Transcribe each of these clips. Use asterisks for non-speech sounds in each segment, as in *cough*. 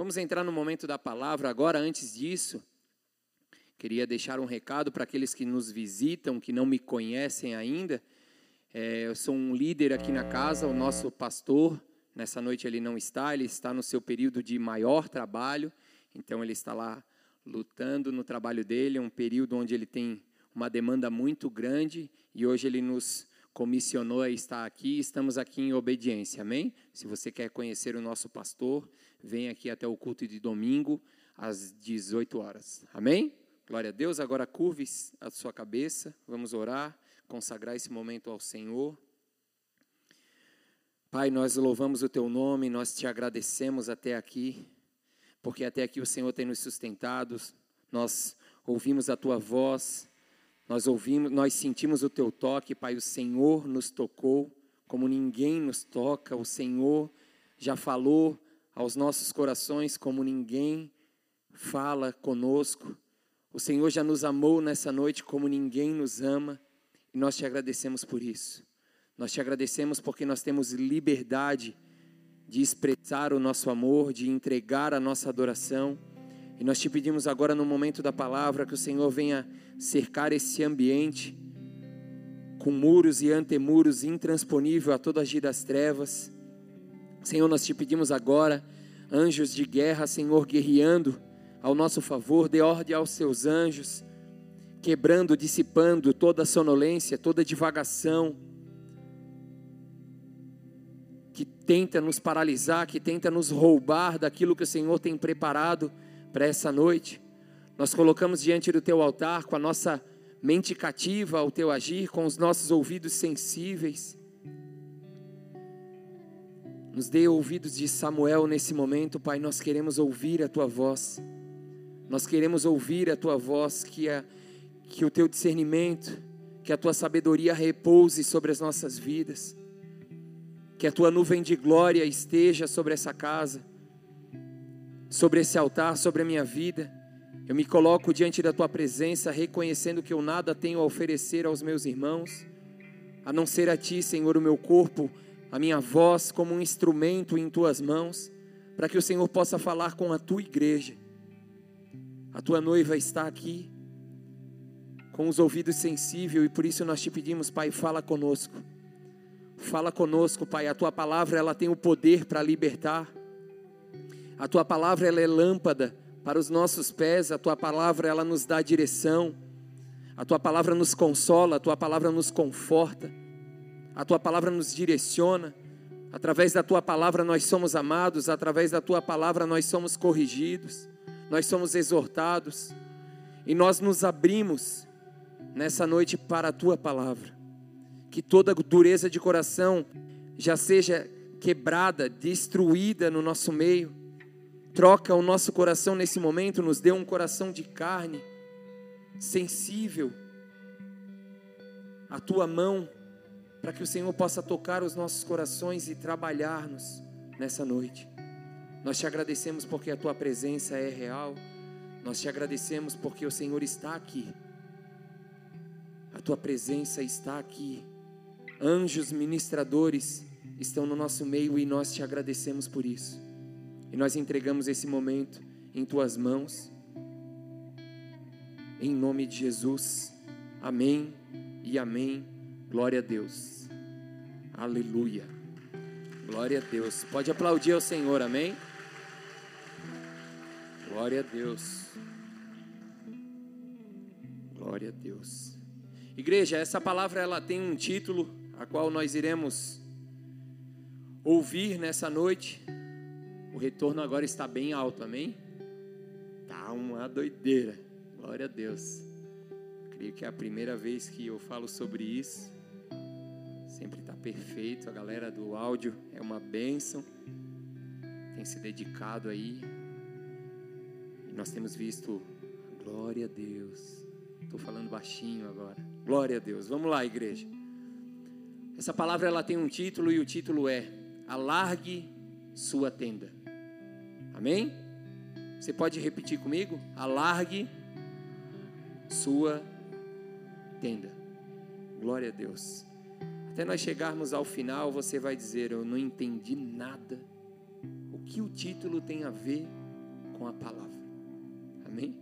Vamos entrar no momento da palavra agora. Antes disso, queria deixar um recado para aqueles que nos visitam, que não me conhecem ainda. É, eu sou um líder aqui na casa, o nosso pastor. Nessa noite ele não está, ele está no seu período de maior trabalho, então ele está lá lutando no trabalho dele. É um período onde ele tem uma demanda muito grande e hoje ele nos comissionou a estar aqui, estamos aqui em obediência, amém? Se você quer conhecer o nosso pastor, vem aqui até o culto de domingo, às 18 horas, amém? Glória a Deus, agora curve a sua cabeça, vamos orar, consagrar esse momento ao Senhor. Pai, nós louvamos o Teu nome, nós te agradecemos até aqui, porque até aqui o Senhor tem nos sustentado, nós ouvimos a Tua voz, nós ouvimos, nós sentimos o teu toque, Pai, o Senhor nos tocou como ninguém nos toca, o Senhor já falou aos nossos corações como ninguém fala conosco. O Senhor já nos amou nessa noite como ninguém nos ama, e nós te agradecemos por isso. Nós te agradecemos porque nós temos liberdade de expressar o nosso amor, de entregar a nossa adoração. E nós te pedimos agora, no momento da palavra, que o Senhor venha cercar esse ambiente com muros e antemuros intransponível a todo agir das trevas. Senhor, nós te pedimos agora, anjos de guerra, Senhor, guerreando ao nosso favor, dê ordem aos seus anjos, quebrando, dissipando toda sonolência, toda divagação que tenta nos paralisar, que tenta nos roubar daquilo que o Senhor tem preparado para essa noite. Nós colocamos diante do teu altar com a nossa mente cativa ao teu agir, com os nossos ouvidos sensíveis. Nos dê ouvidos de Samuel nesse momento, Pai. Nós queremos ouvir a tua voz. Nós queremos ouvir a tua voz, que, a, que o teu discernimento, que a tua sabedoria repouse sobre as nossas vidas. Que a tua nuvem de glória esteja sobre essa casa, sobre esse altar, sobre a minha vida eu me coloco diante da tua presença, reconhecendo que eu nada tenho a oferecer aos meus irmãos, a não ser a ti, Senhor, o meu corpo, a minha voz como um instrumento em tuas mãos, para que o Senhor possa falar com a tua igreja. A tua noiva está aqui, com os ouvidos sensíveis, e por isso nós te pedimos, Pai, fala conosco. Fala conosco, Pai. A tua palavra ela tem o poder para libertar. A tua palavra ela é lâmpada para os nossos pés, a tua palavra ela nos dá direção. A tua palavra nos consola, a tua palavra nos conforta. A tua palavra nos direciona. Através da tua palavra nós somos amados, através da tua palavra nós somos corrigidos, nós somos exortados. E nós nos abrimos nessa noite para a tua palavra. Que toda dureza de coração já seja quebrada, destruída no nosso meio Troca o nosso coração nesse momento, nos dê um coração de carne, sensível, a tua mão, para que o Senhor possa tocar os nossos corações e trabalhar-nos nessa noite. Nós te agradecemos porque a tua presença é real, nós te agradecemos porque o Senhor está aqui, a tua presença está aqui, anjos ministradores estão no nosso meio e nós te agradecemos por isso. E nós entregamos esse momento em tuas mãos. Em nome de Jesus. Amém e amém. Glória a Deus. Aleluia. Glória a Deus. Pode aplaudir ao Senhor, amém? Glória a Deus. Glória a Deus. Igreja, essa palavra ela tem um título a qual nós iremos ouvir nessa noite. O retorno agora está bem alto, amém? Tá uma doideira. Glória a Deus. Creio que é a primeira vez que eu falo sobre isso. Sempre está perfeito. A galera do áudio é uma bênção. Tem se dedicado aí. E nós temos visto. Glória a Deus. Estou falando baixinho agora. Glória a Deus. Vamos lá, igreja. Essa palavra ela tem um título e o título é Alargue sua tenda. Amém? Você pode repetir comigo? Alargue sua tenda. Glória a Deus. Até nós chegarmos ao final, você vai dizer: Eu não entendi nada. O que o título tem a ver com a palavra. Amém?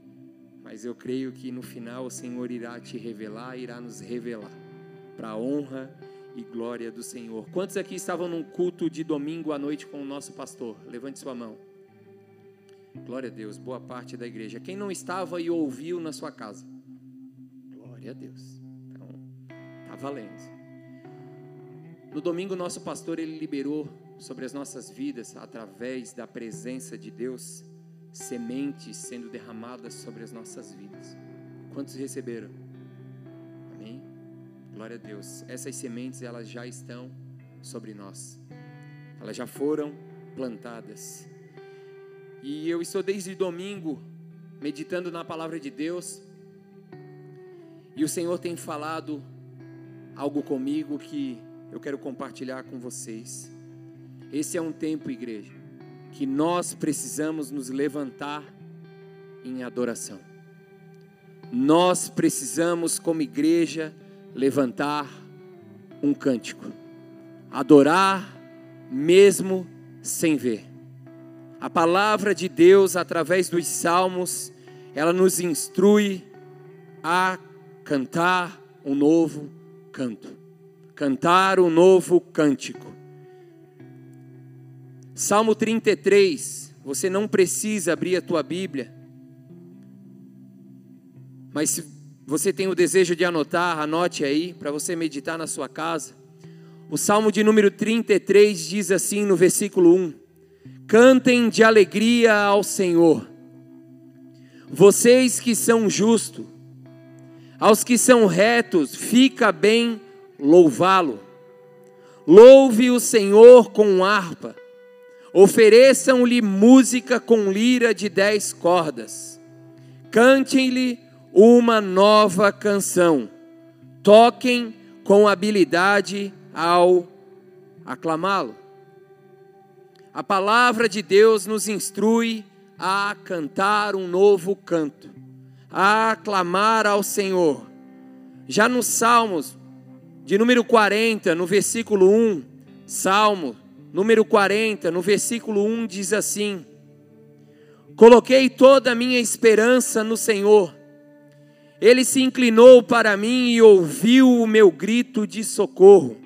Mas eu creio que no final o Senhor irá te revelar, irá nos revelar, para a honra e glória do Senhor. Quantos aqui estavam num culto de domingo à noite com o nosso pastor? Levante sua mão. Glória a Deus, boa parte da igreja. Quem não estava e ouviu na sua casa? Glória a Deus. Então, tá valendo. No domingo, nosso pastor ele liberou sobre as nossas vidas, através da presença de Deus, sementes sendo derramadas sobre as nossas vidas. Quantos receberam? Amém? Glória a Deus. Essas sementes elas já estão sobre nós. Elas já foram plantadas. E eu estou desde domingo meditando na palavra de Deus. E o Senhor tem falado algo comigo que eu quero compartilhar com vocês. Esse é um tempo, igreja, que nós precisamos nos levantar em adoração. Nós precisamos, como igreja, levantar um cântico, adorar mesmo sem ver. A palavra de Deus, através dos salmos, ela nos instrui a cantar um novo canto, cantar um novo cântico. Salmo 33, você não precisa abrir a tua Bíblia, mas se você tem o desejo de anotar, anote aí para você meditar na sua casa. O Salmo de número 33 diz assim no versículo 1: Cantem de alegria ao Senhor, vocês que são justos, aos que são retos, fica bem louvá-lo. Louve o Senhor com harpa Ofereçam-lhe música com lira de dez cordas. Cantem-lhe uma nova canção. Toquem com habilidade ao aclamá-lo. A palavra de Deus nos instrui a cantar um novo canto, a aclamar ao Senhor. Já nos Salmos, de número 40, no versículo 1, Salmo número 40, no versículo 1 diz assim: Coloquei toda a minha esperança no Senhor. Ele se inclinou para mim e ouviu o meu grito de socorro.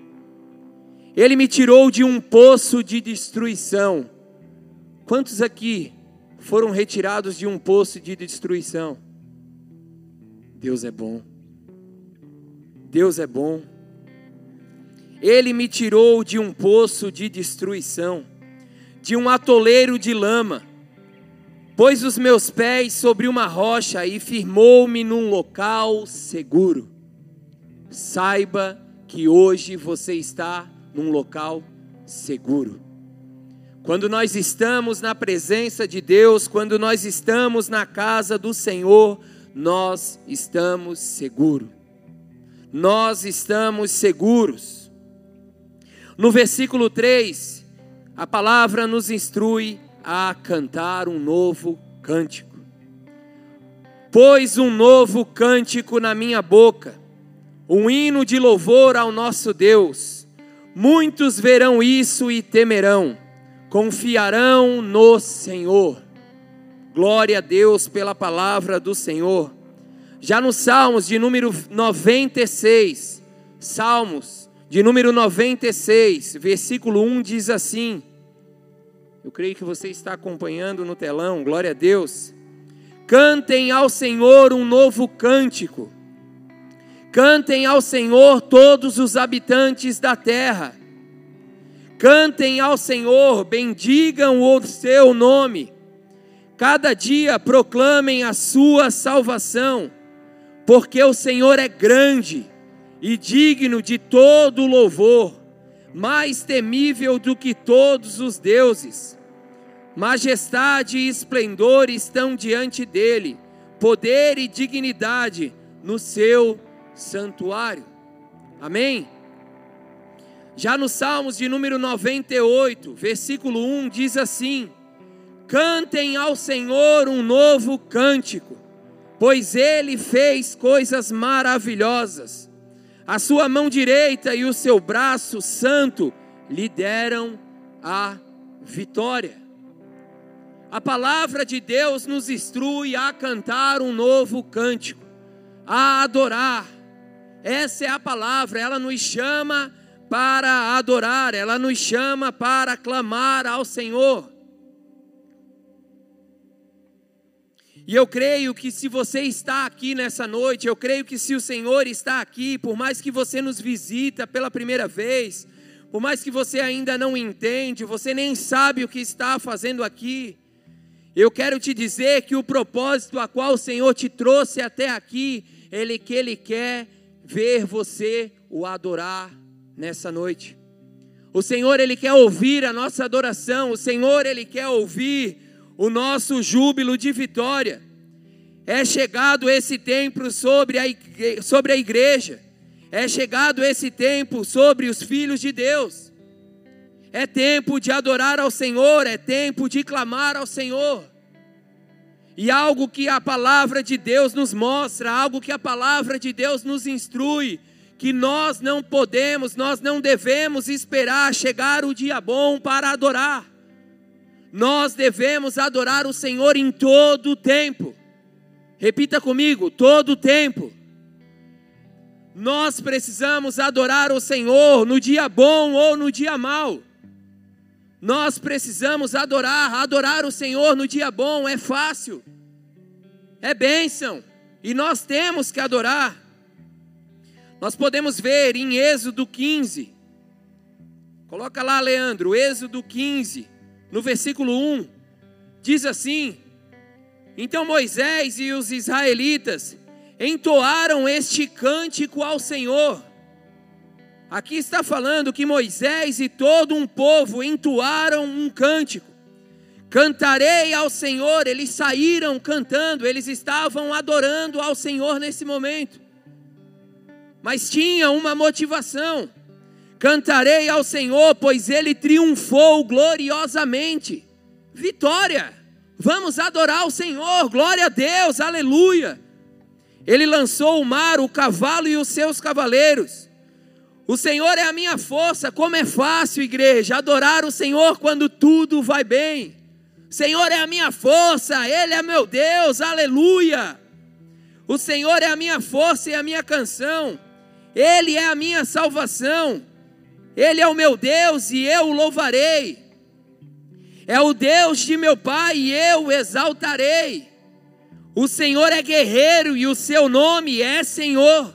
Ele me tirou de um poço de destruição. Quantos aqui foram retirados de um poço de destruição? Deus é bom. Deus é bom. Ele me tirou de um poço de destruição, de um atoleiro de lama, pôs os meus pés sobre uma rocha e firmou-me num local seguro. Saiba que hoje você está num local seguro. Quando nós estamos na presença de Deus, quando nós estamos na casa do Senhor, nós estamos seguros. Nós estamos seguros. No versículo 3, a palavra nos instrui a cantar um novo cântico. Pôs um novo cântico na minha boca, um hino de louvor ao nosso Deus. Muitos verão isso e temerão, confiarão no Senhor. Glória a Deus pela palavra do Senhor. Já nos Salmos de número 96, Salmos de número 96, versículo 1 diz assim: Eu creio que você está acompanhando no telão, glória a Deus. Cantem ao Senhor um novo cântico. Cantem ao Senhor todos os habitantes da terra. Cantem ao Senhor, bendigam o seu nome. Cada dia proclamem a sua salvação, porque o Senhor é grande e digno de todo louvor, mais temível do que todos os deuses. Majestade e esplendor estão diante dele, poder e dignidade no seu santuário. Amém? Já no Salmos de número 98, versículo 1 diz assim: Cantem ao Senhor um novo cântico, pois ele fez coisas maravilhosas a sua mão direita e o seu braço santo lhe deram a vitória. A palavra de Deus nos instrui a cantar um novo cântico, a adorar. Essa é a palavra, ela nos chama para adorar, ela nos chama para clamar ao Senhor. E eu creio que se você está aqui nessa noite, eu creio que se o Senhor está aqui, por mais que você nos visita pela primeira vez, por mais que você ainda não entende, você nem sabe o que está fazendo aqui, eu quero te dizer que o propósito a qual o Senhor te trouxe até aqui, ele que ele quer ver você o adorar nessa noite. O Senhor ele quer ouvir a nossa adoração, o Senhor ele quer ouvir o nosso júbilo de vitória. É chegado esse tempo sobre a igreja, sobre a igreja. É chegado esse tempo sobre os filhos de Deus. É tempo de adorar ao Senhor, é tempo de clamar ao Senhor. E algo que a palavra de Deus nos mostra, algo que a palavra de Deus nos instrui, que nós não podemos, nós não devemos esperar chegar o dia bom para adorar. Nós devemos adorar o Senhor em todo o tempo. Repita comigo, todo o tempo. Nós precisamos adorar o Senhor no dia bom ou no dia mau. Nós precisamos adorar, adorar o Senhor no dia bom é fácil, é bênção, e nós temos que adorar. Nós podemos ver em Êxodo 15, coloca lá, Leandro, Êxodo 15, no versículo 1, diz assim: Então Moisés e os israelitas entoaram este cântico ao Senhor Aqui está falando que Moisés e todo um povo entoaram um cântico. Cantarei ao Senhor, eles saíram cantando, eles estavam adorando ao Senhor nesse momento. Mas tinha uma motivação. Cantarei ao Senhor, pois ele triunfou gloriosamente. Vitória! Vamos adorar o Senhor, glória a Deus, aleluia! Ele lançou o mar, o cavalo e os seus cavaleiros. O Senhor é a minha força, como é fácil, igreja, adorar o Senhor quando tudo vai bem. O Senhor é a minha força, Ele é meu Deus, aleluia. O Senhor é a minha força e a minha canção, Ele é a minha salvação, Ele é o meu Deus e eu o louvarei. É o Deus de meu Pai e eu o exaltarei. O Senhor é guerreiro e o seu nome é Senhor.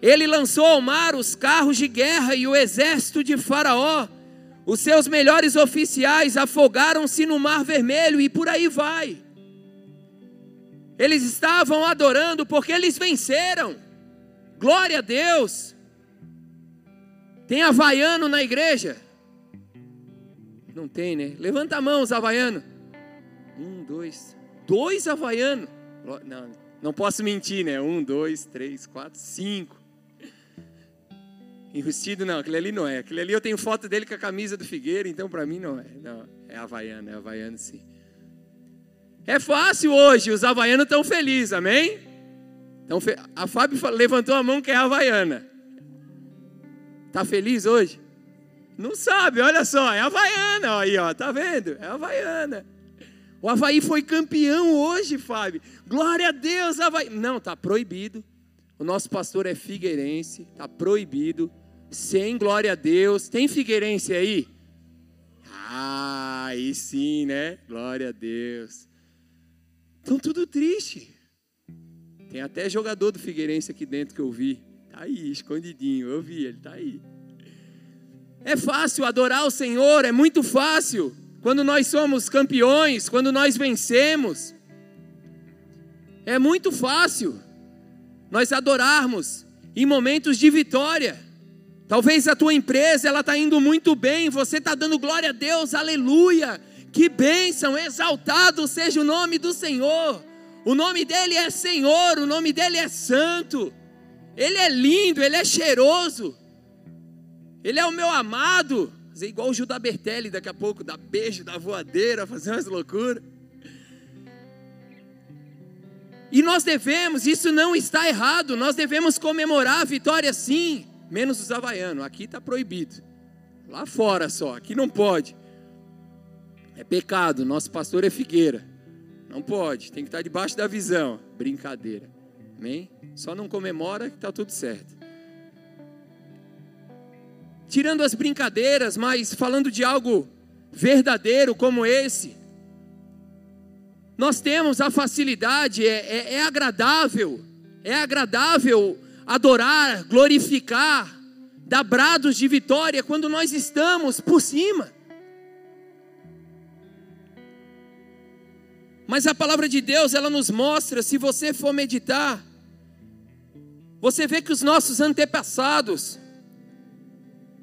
Ele lançou ao mar os carros de guerra e o exército de Faraó. Os seus melhores oficiais afogaram-se no Mar Vermelho e por aí vai. Eles estavam adorando porque eles venceram. Glória a Deus. Tem havaiano na igreja? Não tem, né? Levanta a mão, os havaianos. Um, dois. Dois havaianos. Não, não posso mentir, né? Um, dois, três, quatro, cinco. Enrustido não, aquele ali não é. Aquele ali eu tenho foto dele com a camisa do Figueira, então para mim não é. Não, é havaiano, é havaiano sim. É fácil hoje, os havaianos estão felizes, amém? Então, a Fábio levantou a mão que é havaiana. Tá feliz hoje? Não sabe, olha só, é havaiana, aí ó, tá vendo? É havaiana. O Havaí foi campeão hoje, Fábio. Glória a Deus, Havaí. Não, tá proibido. O nosso pastor é figueirense, está proibido. Sem glória a Deus. Tem figueirense aí? Ah, aí sim, né? Glória a Deus. Estão tudo triste. Tem até jogador do Figueirense aqui dentro que eu vi. Está aí, escondidinho. Eu vi, ele está aí. É fácil adorar o Senhor, é muito fácil. Quando nós somos campeões, quando nós vencemos. É muito fácil nós adorarmos em momentos de vitória. Talvez a tua empresa ela está indo muito bem, você está dando glória a Deus, aleluia. Que bênção, exaltado seja o nome do Senhor. O nome dele é Senhor, o nome dele é Santo. Ele é lindo, ele é cheiroso. Ele é o meu amado. Fazer igual o Judas Bertelli daqui a pouco, dar beijo, dar voadeira, fazer umas loucuras. E nós devemos, isso não está errado, nós devemos comemorar a vitória sim, menos os havaianos, aqui está proibido. Lá fora só, aqui não pode. É pecado, nosso pastor é figueira. Não pode, tem que estar debaixo da visão. Brincadeira. Amém? Só não comemora que está tudo certo. Tirando as brincadeiras, mas falando de algo verdadeiro como esse, nós temos a facilidade, é, é, é agradável, é agradável adorar, glorificar, dar brados de vitória quando nós estamos por cima. Mas a palavra de Deus, ela nos mostra, se você for meditar, você vê que os nossos antepassados,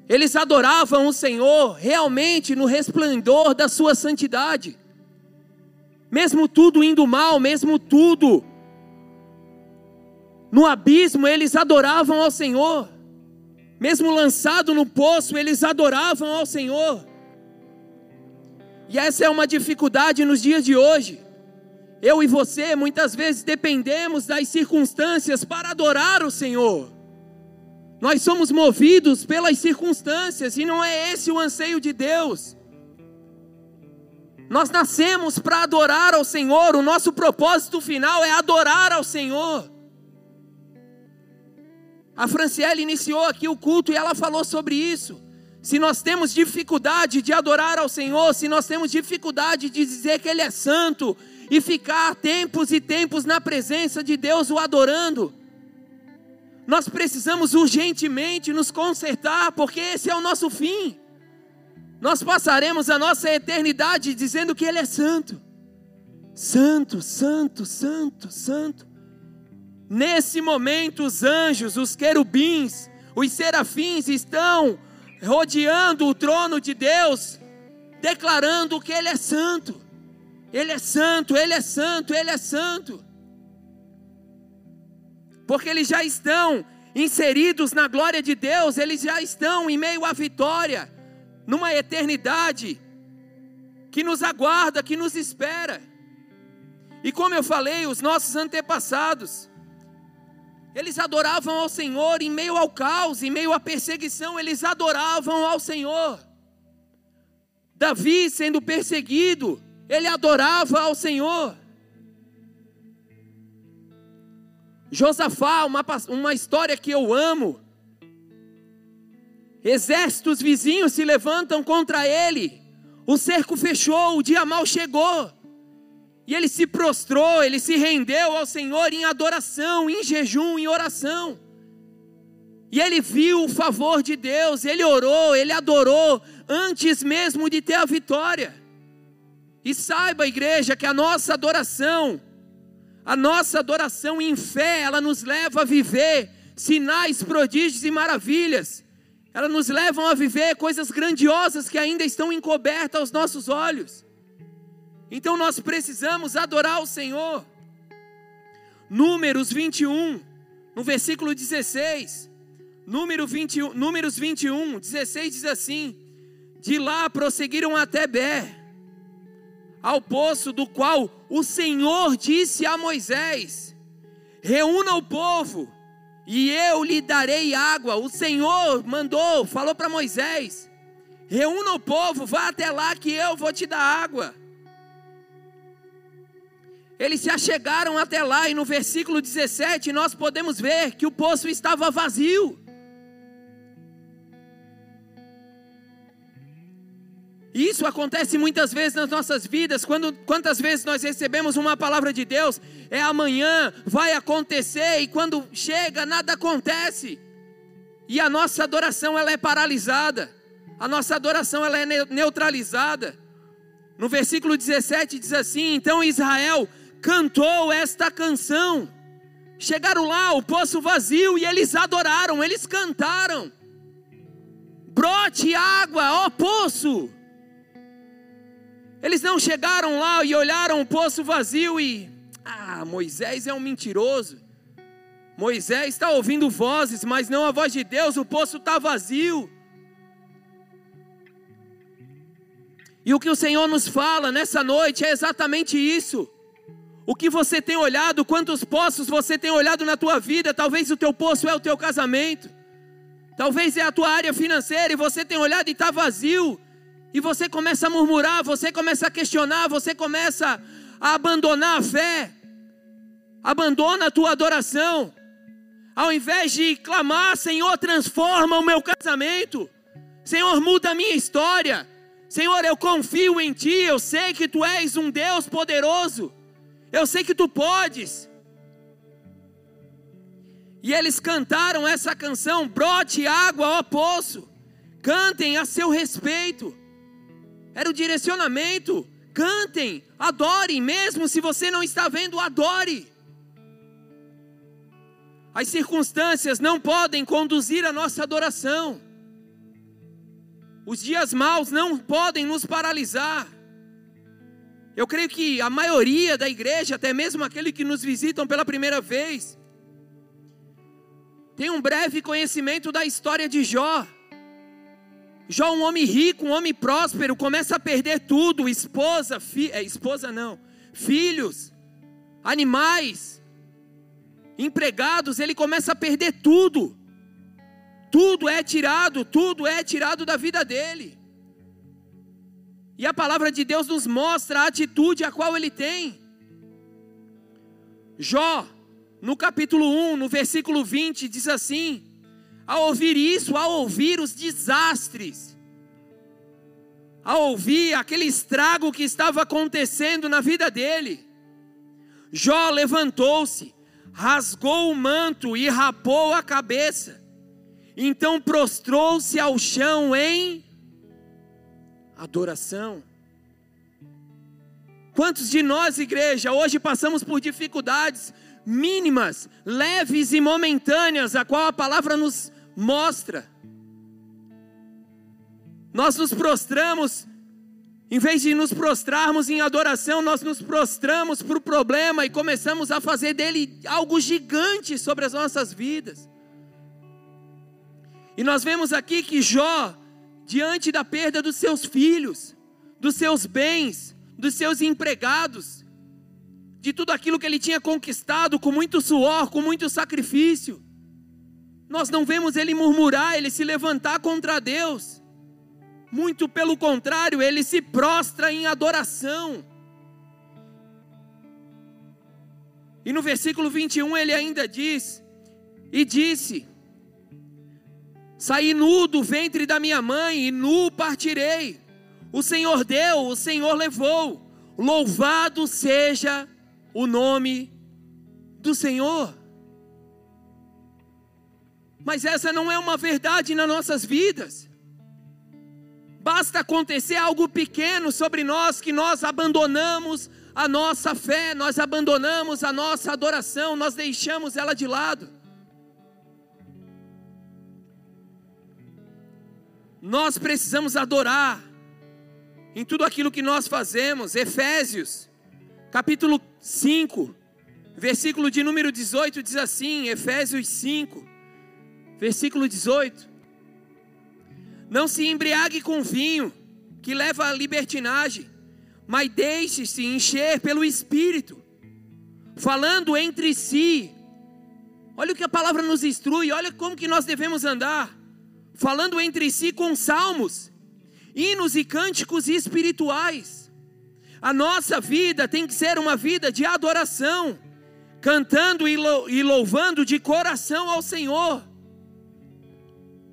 eles adoravam o Senhor realmente no resplendor da sua santidade. Mesmo tudo indo mal, mesmo tudo no abismo, eles adoravam ao Senhor. Mesmo lançado no poço, eles adoravam ao Senhor. E essa é uma dificuldade nos dias de hoje. Eu e você muitas vezes dependemos das circunstâncias para adorar o Senhor. Nós somos movidos pelas circunstâncias e não é esse o anseio de Deus. Nós nascemos para adorar ao Senhor, o nosso propósito final é adorar ao Senhor. A Franciele iniciou aqui o culto e ela falou sobre isso. Se nós temos dificuldade de adorar ao Senhor, se nós temos dificuldade de dizer que Ele é santo, e ficar tempos e tempos na presença de Deus o adorando. Nós precisamos urgentemente nos consertar, porque esse é o nosso fim. Nós passaremos a nossa eternidade dizendo que Ele é santo. Santo, santo, santo, santo. Nesse momento, os anjos, os querubins, os serafins estão rodeando o trono de Deus, declarando que Ele é santo. Ele é santo, Ele é santo, Ele é santo. Porque eles já estão inseridos na glória de Deus, eles já estão em meio à vitória, numa eternidade que nos aguarda, que nos espera. E como eu falei, os nossos antepassados, eles adoravam ao Senhor em meio ao caos, em meio à perseguição, eles adoravam ao Senhor. Davi sendo perseguido, ele adorava ao Senhor. Josafá, uma, uma história que eu amo. Exércitos vizinhos se levantam contra ele. O cerco fechou, o dia mal chegou. E ele se prostrou, ele se rendeu ao Senhor em adoração, em jejum, em oração. E ele viu o favor de Deus, ele orou, ele adorou antes mesmo de ter a vitória. E saiba, igreja, que a nossa adoração, a nossa adoração em fé, ela nos leva a viver sinais, prodígios e maravilhas. Ela nos levam a viver coisas grandiosas que ainda estão encobertas aos nossos olhos. Então nós precisamos adorar o Senhor. Números 21, no versículo 16. Número 21, números 21, 16 diz assim: De lá prosseguiram até Bé ao poço do qual o Senhor disse a Moisés: Reúna o povo e eu lhe darei água. O Senhor mandou, falou para Moisés: Reúna o povo, vá até lá que eu vou te dar água. Eles se achegaram até lá e no versículo 17 nós podemos ver que o poço estava vazio. Isso acontece muitas vezes nas nossas vidas. Quando, quantas vezes nós recebemos uma palavra de Deus, é amanhã, vai acontecer, e quando chega, nada acontece. E a nossa adoração ela é paralisada. A nossa adoração ela é neutralizada. No versículo 17 diz assim: Então Israel cantou esta canção. Chegaram lá, o poço vazio, e eles adoraram, eles cantaram. Brote água, ó poço. Eles não chegaram lá e olharam o poço vazio e. Ah, Moisés é um mentiroso. Moisés está ouvindo vozes, mas não a voz de Deus, o poço está vazio. E o que o Senhor nos fala nessa noite é exatamente isso. O que você tem olhado, quantos poços você tem olhado na tua vida, talvez o teu poço é o teu casamento, talvez é a tua área financeira e você tem olhado e está vazio. E você começa a murmurar, você começa a questionar, você começa a abandonar a fé. Abandona a tua adoração. Ao invés de clamar, Senhor, transforma o meu casamento. Senhor, muda a minha história. Senhor, eu confio em Ti, eu sei que Tu és um Deus poderoso. Eu sei que Tu podes. E eles cantaram essa canção: brote água, ó poço. Cantem a seu respeito. Era o direcionamento. Cantem, adorem, mesmo se você não está vendo, adore. As circunstâncias não podem conduzir a nossa adoração. Os dias maus não podem nos paralisar. Eu creio que a maioria da igreja, até mesmo aqueles que nos visitam pela primeira vez, tem um breve conhecimento da história de Jó. Jó, um homem rico, um homem próspero, começa a perder tudo: esposa, fi, é, esposa não, filhos, animais, empregados, ele começa a perder tudo. Tudo é tirado, tudo é tirado da vida dele. E a palavra de Deus nos mostra a atitude a qual ele tem. Jó, no capítulo 1, no versículo 20, diz assim: Ao ouvir isso, ao ouvir os desastres, ao ouvir aquele estrago que estava acontecendo na vida dele, Jó levantou-se, rasgou o manto e rapou a cabeça. Então prostrou-se ao chão em adoração. Quantos de nós, igreja, hoje passamos por dificuldades, mínimas, leves e momentâneas, a qual a palavra nos mostra. Nós nos prostramos, em vez de nos prostrarmos em adoração, nós nos prostramos para o problema e começamos a fazer dele algo gigante sobre as nossas vidas. E nós vemos aqui que Jó, diante da perda dos seus filhos, dos seus bens, dos seus empregados, de tudo aquilo que ele tinha conquistado com muito suor, com muito sacrifício. Nós não vemos ele murmurar, ele se levantar contra Deus. Muito pelo contrário, ele se prostra em adoração. E no versículo 21 ele ainda diz: E disse: Saí nu do ventre da minha mãe e nu partirei. O Senhor deu, o Senhor levou. Louvado seja o nome do Senhor. Mas essa não é uma verdade nas nossas vidas. Basta acontecer algo pequeno sobre nós que nós abandonamos a nossa fé, nós abandonamos a nossa adoração, nós deixamos ela de lado. Nós precisamos adorar em tudo aquilo que nós fazemos. Efésios capítulo 5, versículo de número 18 diz assim, Efésios 5, versículo 18: Não se embriague com vinho, que leva à libertinagem, mas deixe-se encher pelo Espírito, falando entre si. Olha o que a palavra nos instrui, olha como que nós devemos andar, falando entre si com salmos, hinos e cânticos espirituais. A nossa vida tem que ser uma vida de adoração, cantando e louvando de coração ao Senhor,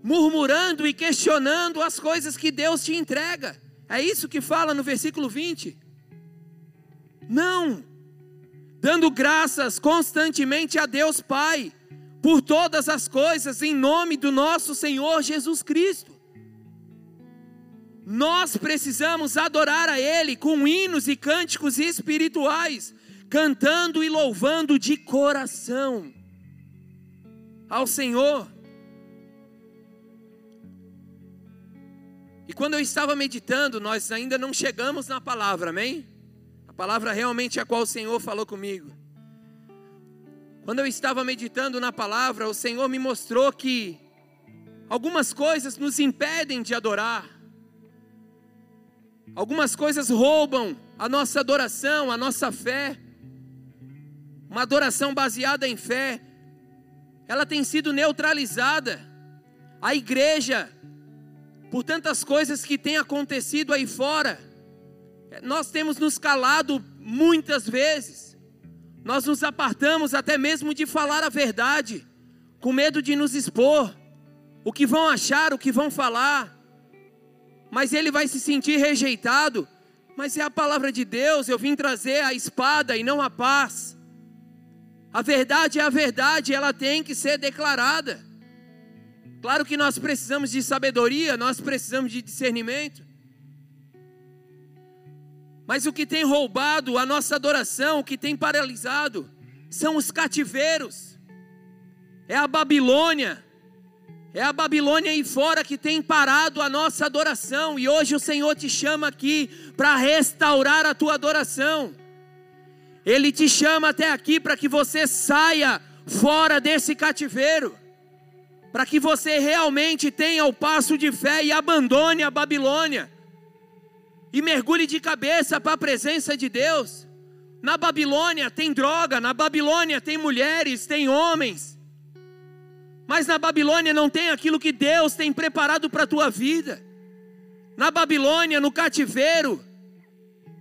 murmurando e questionando as coisas que Deus te entrega. É isso que fala no versículo 20. Não, dando graças constantemente a Deus Pai por todas as coisas em nome do nosso Senhor Jesus Cristo. Nós precisamos adorar a Ele com hinos e cânticos espirituais, cantando e louvando de coração ao Senhor. E quando eu estava meditando, nós ainda não chegamos na palavra, amém? A palavra realmente a qual o Senhor falou comigo. Quando eu estava meditando na palavra, o Senhor me mostrou que algumas coisas nos impedem de adorar. Algumas coisas roubam a nossa adoração, a nossa fé. Uma adoração baseada em fé, ela tem sido neutralizada. A igreja por tantas coisas que têm acontecido aí fora. Nós temos nos calado muitas vezes, nós nos apartamos até mesmo de falar a verdade, com medo de nos expor, o que vão achar, o que vão falar, mas ele vai se sentir rejeitado. Mas é a palavra de Deus, eu vim trazer a espada e não a paz. A verdade é a verdade, ela tem que ser declarada. Claro que nós precisamos de sabedoria, nós precisamos de discernimento. Mas o que tem roubado a nossa adoração, o que tem paralisado, são os cativeiros, é a Babilônia, é a Babilônia aí fora que tem parado a nossa adoração, e hoje o Senhor te chama aqui para restaurar a tua adoração. Ele te chama até aqui para que você saia fora desse cativeiro, para que você realmente tenha o passo de fé e abandone a Babilônia, e mergulhe de cabeça para a presença de Deus. Na Babilônia tem droga, na Babilônia tem mulheres, tem homens, mas na Babilônia não tem aquilo que Deus tem preparado para a tua vida. Na Babilônia, no cativeiro,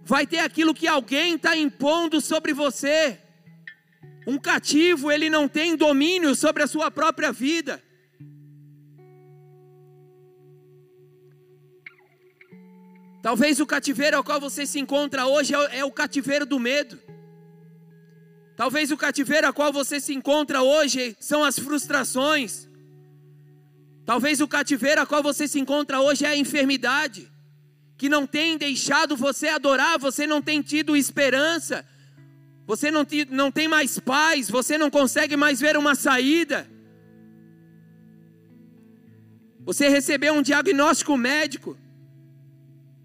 vai ter aquilo que alguém está impondo sobre você. Um cativo, ele não tem domínio sobre a sua própria vida. Talvez o cativeiro ao qual você se encontra hoje é, é o cativeiro do medo. Talvez o cativeiro ao qual você se encontra hoje são as frustrações. Talvez o cativeiro ao qual você se encontra hoje é a enfermidade que não tem deixado você adorar, você não tem tido esperança, você não, te, não tem mais paz, você não consegue mais ver uma saída. Você recebeu um diagnóstico médico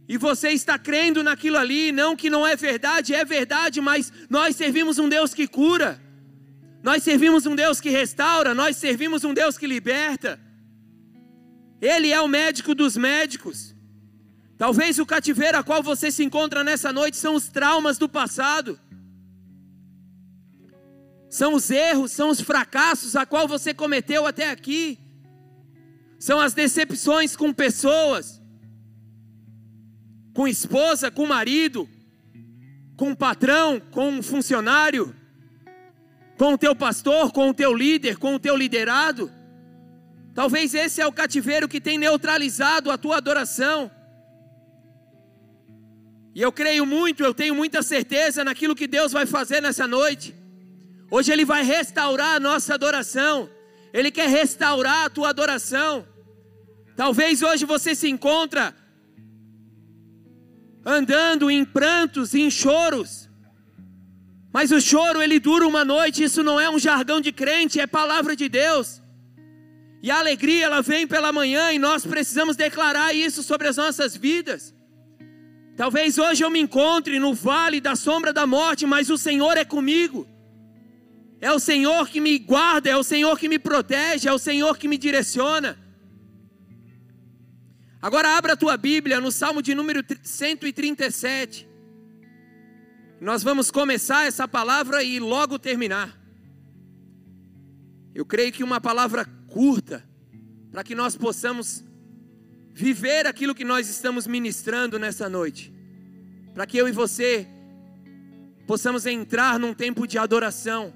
e você está crendo naquilo ali, não que não é verdade, é verdade, mas nós servimos um Deus que cura, nós servimos um Deus que restaura, nós servimos um Deus que liberta. Ele é o médico dos médicos. Talvez o cativeiro a qual você se encontra nessa noite são os traumas do passado. São os erros, são os fracassos a qual você cometeu até aqui. São as decepções com pessoas. Com esposa, com marido, com patrão, com funcionário, com o teu pastor, com o teu líder, com o teu liderado. Talvez esse é o cativeiro que tem neutralizado a tua adoração. E eu creio muito, eu tenho muita certeza naquilo que Deus vai fazer nessa noite. Hoje Ele vai restaurar a nossa adoração. Ele quer restaurar a tua adoração. Talvez hoje você se encontra andando em prantos, em choros. Mas o choro ele dura uma noite, isso não é um jargão de crente, é palavra de Deus. E a alegria ela vem pela manhã e nós precisamos declarar isso sobre as nossas vidas. Talvez hoje eu me encontre no vale da sombra da morte, mas o Senhor é comigo. É o Senhor que me guarda, é o Senhor que me protege, é o Senhor que me direciona. Agora abra a tua Bíblia no Salmo de número 137. Nós vamos começar essa palavra e logo terminar. Eu creio que uma palavra curta, para que nós possamos viver aquilo que nós estamos ministrando nessa noite, para que eu e você possamos entrar num tempo de adoração,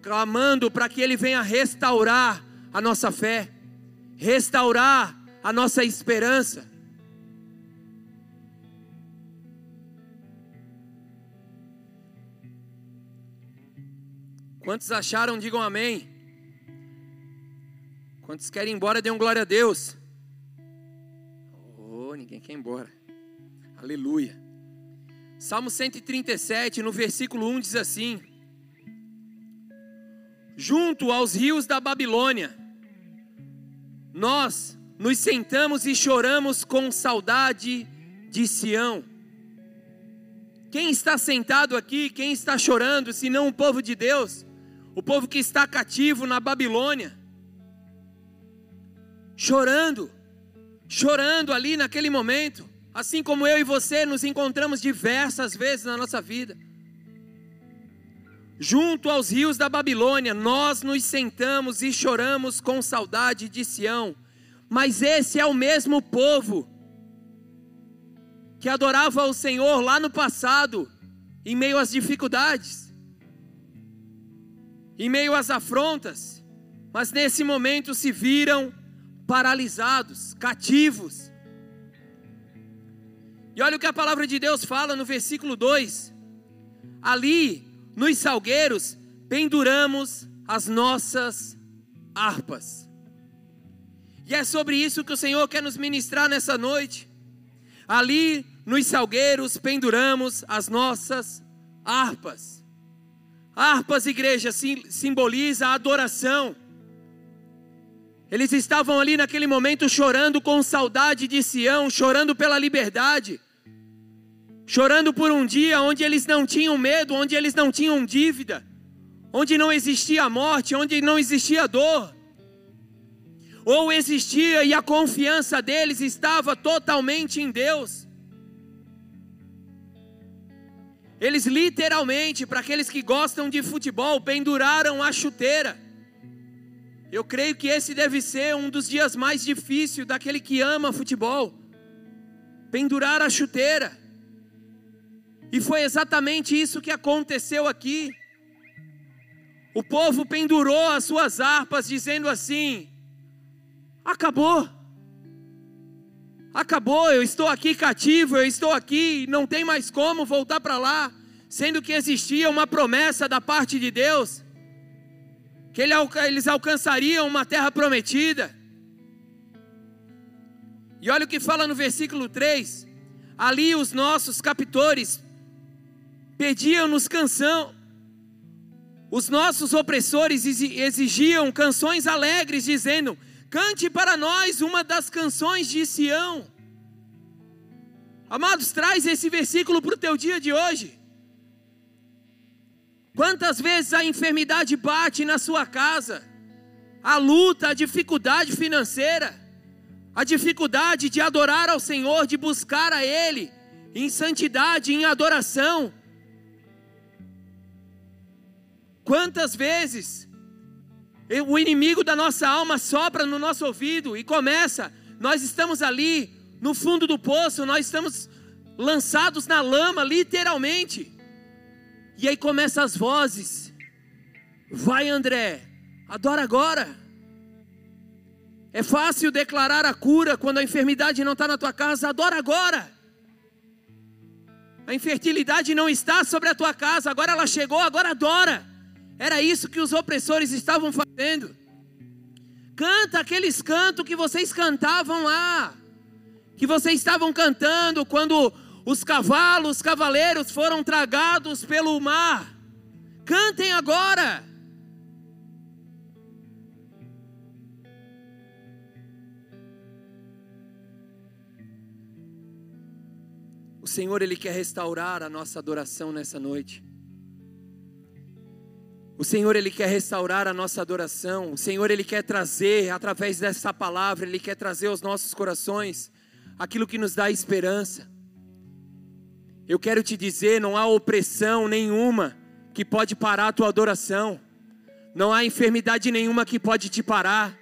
clamando para que Ele venha restaurar a nossa fé, restaurar a nossa esperança. Quantos acharam, digam amém. Quantos querem ir embora, um glória a Deus ninguém quer ir embora. Aleluia. Salmo 137, no versículo 1 diz assim: Junto aos rios da Babilônia, nós nos sentamos e choramos com saudade de Sião. Quem está sentado aqui, quem está chorando, senão o povo de Deus, o povo que está cativo na Babilônia, chorando, chorando ali naquele momento, assim como eu e você nos encontramos diversas vezes na nossa vida. Junto aos rios da Babilônia, nós nos sentamos e choramos com saudade de Sião, Mas esse é o mesmo povo que adorava o Senhor lá no passado, em meio às dificuldades, em meio às afrontas, mas nesse momento se viram paralisados, cativos. E olha o que a palavra de Deus fala no versículo 2: ali nos salgueiros penduramos as nossas harpas. E é sobre isso que o Senhor quer nos ministrar nessa noite. Ali nos salgueiros penduramos as nossas harpas. Harpas, igreja, simboliza a adoração. Eles estavam ali naquele momento chorando com saudade de Sião, chorando pela liberdade, chorando por um dia onde eles não tinham medo, onde eles não tinham dívida, onde não existia morte, onde não existia dor. Ou existia e a confiança deles estava totalmente em Deus. Eles literalmente, para aqueles que gostam de futebol, penduraram a chuteira. Eu creio que esse deve ser um dos dias mais difíceis daquele que ama futebol. Pendurar a chuteira. E foi exatamente isso que aconteceu aqui. O povo pendurou as suas harpas, dizendo assim: acabou. Acabou, eu estou aqui cativo, eu estou aqui, não tem mais como voltar para lá, sendo que existia uma promessa da parte de Deus, que eles alcançariam uma terra prometida. E olha o que fala no versículo 3: ali os nossos captores pediam-nos canção, os nossos opressores exigiam canções alegres, dizendo: Cante para nós uma das canções de Sião. Amados, traz esse versículo para o teu dia de hoje. Quantas vezes a enfermidade bate na sua casa, a luta, a dificuldade financeira, a dificuldade de adorar ao Senhor, de buscar a Ele em santidade, em adoração. Quantas vezes o inimigo da nossa alma sopra no nosso ouvido e começa. Nós estamos ali no fundo do poço, nós estamos lançados na lama, literalmente. E aí começam as vozes. Vai, André, adora agora. É fácil declarar a cura quando a enfermidade não está na tua casa, adora agora. A infertilidade não está sobre a tua casa, agora ela chegou, agora adora. Era isso que os opressores estavam fazendo. Canta aqueles cantos que vocês cantavam lá, que vocês estavam cantando quando os cavalos, os cavaleiros foram tragados pelo mar. Cantem agora. O Senhor ele quer restaurar a nossa adoração nessa noite. O Senhor ele quer restaurar a nossa adoração. O Senhor ele quer trazer através dessa palavra, ele quer trazer aos nossos corações aquilo que nos dá esperança. Eu quero te dizer, não há opressão nenhuma que pode parar a tua adoração. Não há enfermidade nenhuma que pode te parar.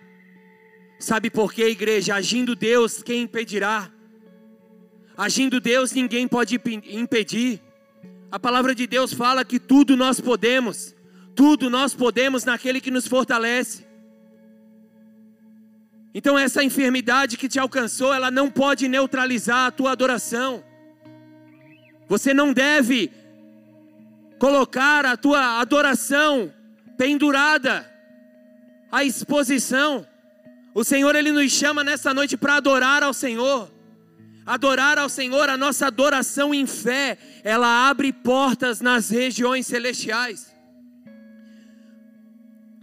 Sabe por quê, igreja? Agindo Deus, quem impedirá? Agindo Deus, ninguém pode impedir. A palavra de Deus fala que tudo nós podemos tudo nós podemos naquele que nos fortalece. Então essa enfermidade que te alcançou, ela não pode neutralizar a tua adoração. Você não deve colocar a tua adoração pendurada à exposição. O Senhor ele nos chama nessa noite para adorar ao Senhor. Adorar ao Senhor, a nossa adoração em fé, ela abre portas nas regiões celestiais.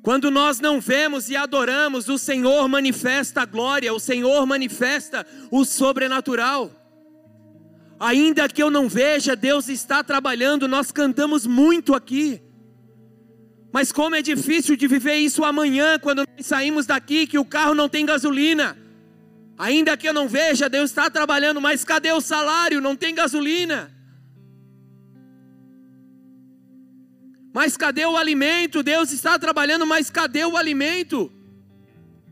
Quando nós não vemos e adoramos, o Senhor manifesta a glória, o Senhor manifesta o sobrenatural. Ainda que eu não veja, Deus está trabalhando, nós cantamos muito aqui. Mas como é difícil de viver isso amanhã, quando nós saímos daqui, que o carro não tem gasolina. Ainda que eu não veja, Deus está trabalhando, mas cadê o salário? Não tem gasolina. Mas cadê o alimento? Deus está trabalhando, mas cadê o alimento?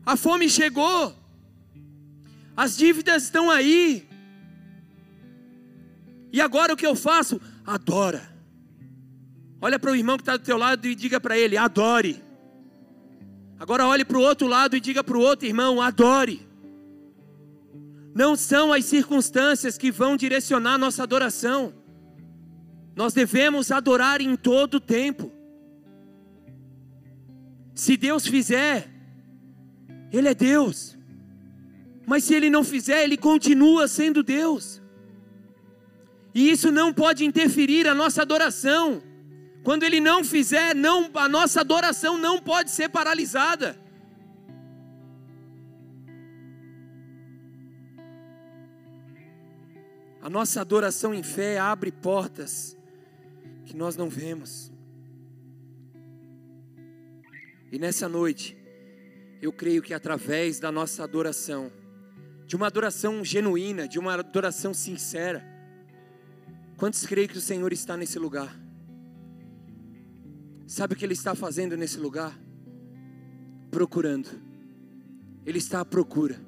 A fome chegou. As dívidas estão aí. E agora o que eu faço? Adora. Olha para o irmão que está do teu lado e diga para ele: adore. Agora olhe para o outro lado e diga para o outro irmão: adore. Não são as circunstâncias que vão direcionar nossa adoração. Nós devemos adorar em todo tempo. Se Deus fizer, Ele é Deus. Mas se Ele não fizer, Ele continua sendo Deus. E isso não pode interferir a nossa adoração. Quando Ele não fizer, não, a nossa adoração não pode ser paralisada. A nossa adoração em fé abre portas que nós não vemos. E nessa noite, eu creio que através da nossa adoração, de uma adoração genuína, de uma adoração sincera, quantos creem que o Senhor está nesse lugar? Sabe o que Ele está fazendo nesse lugar? Procurando. Ele está à procura.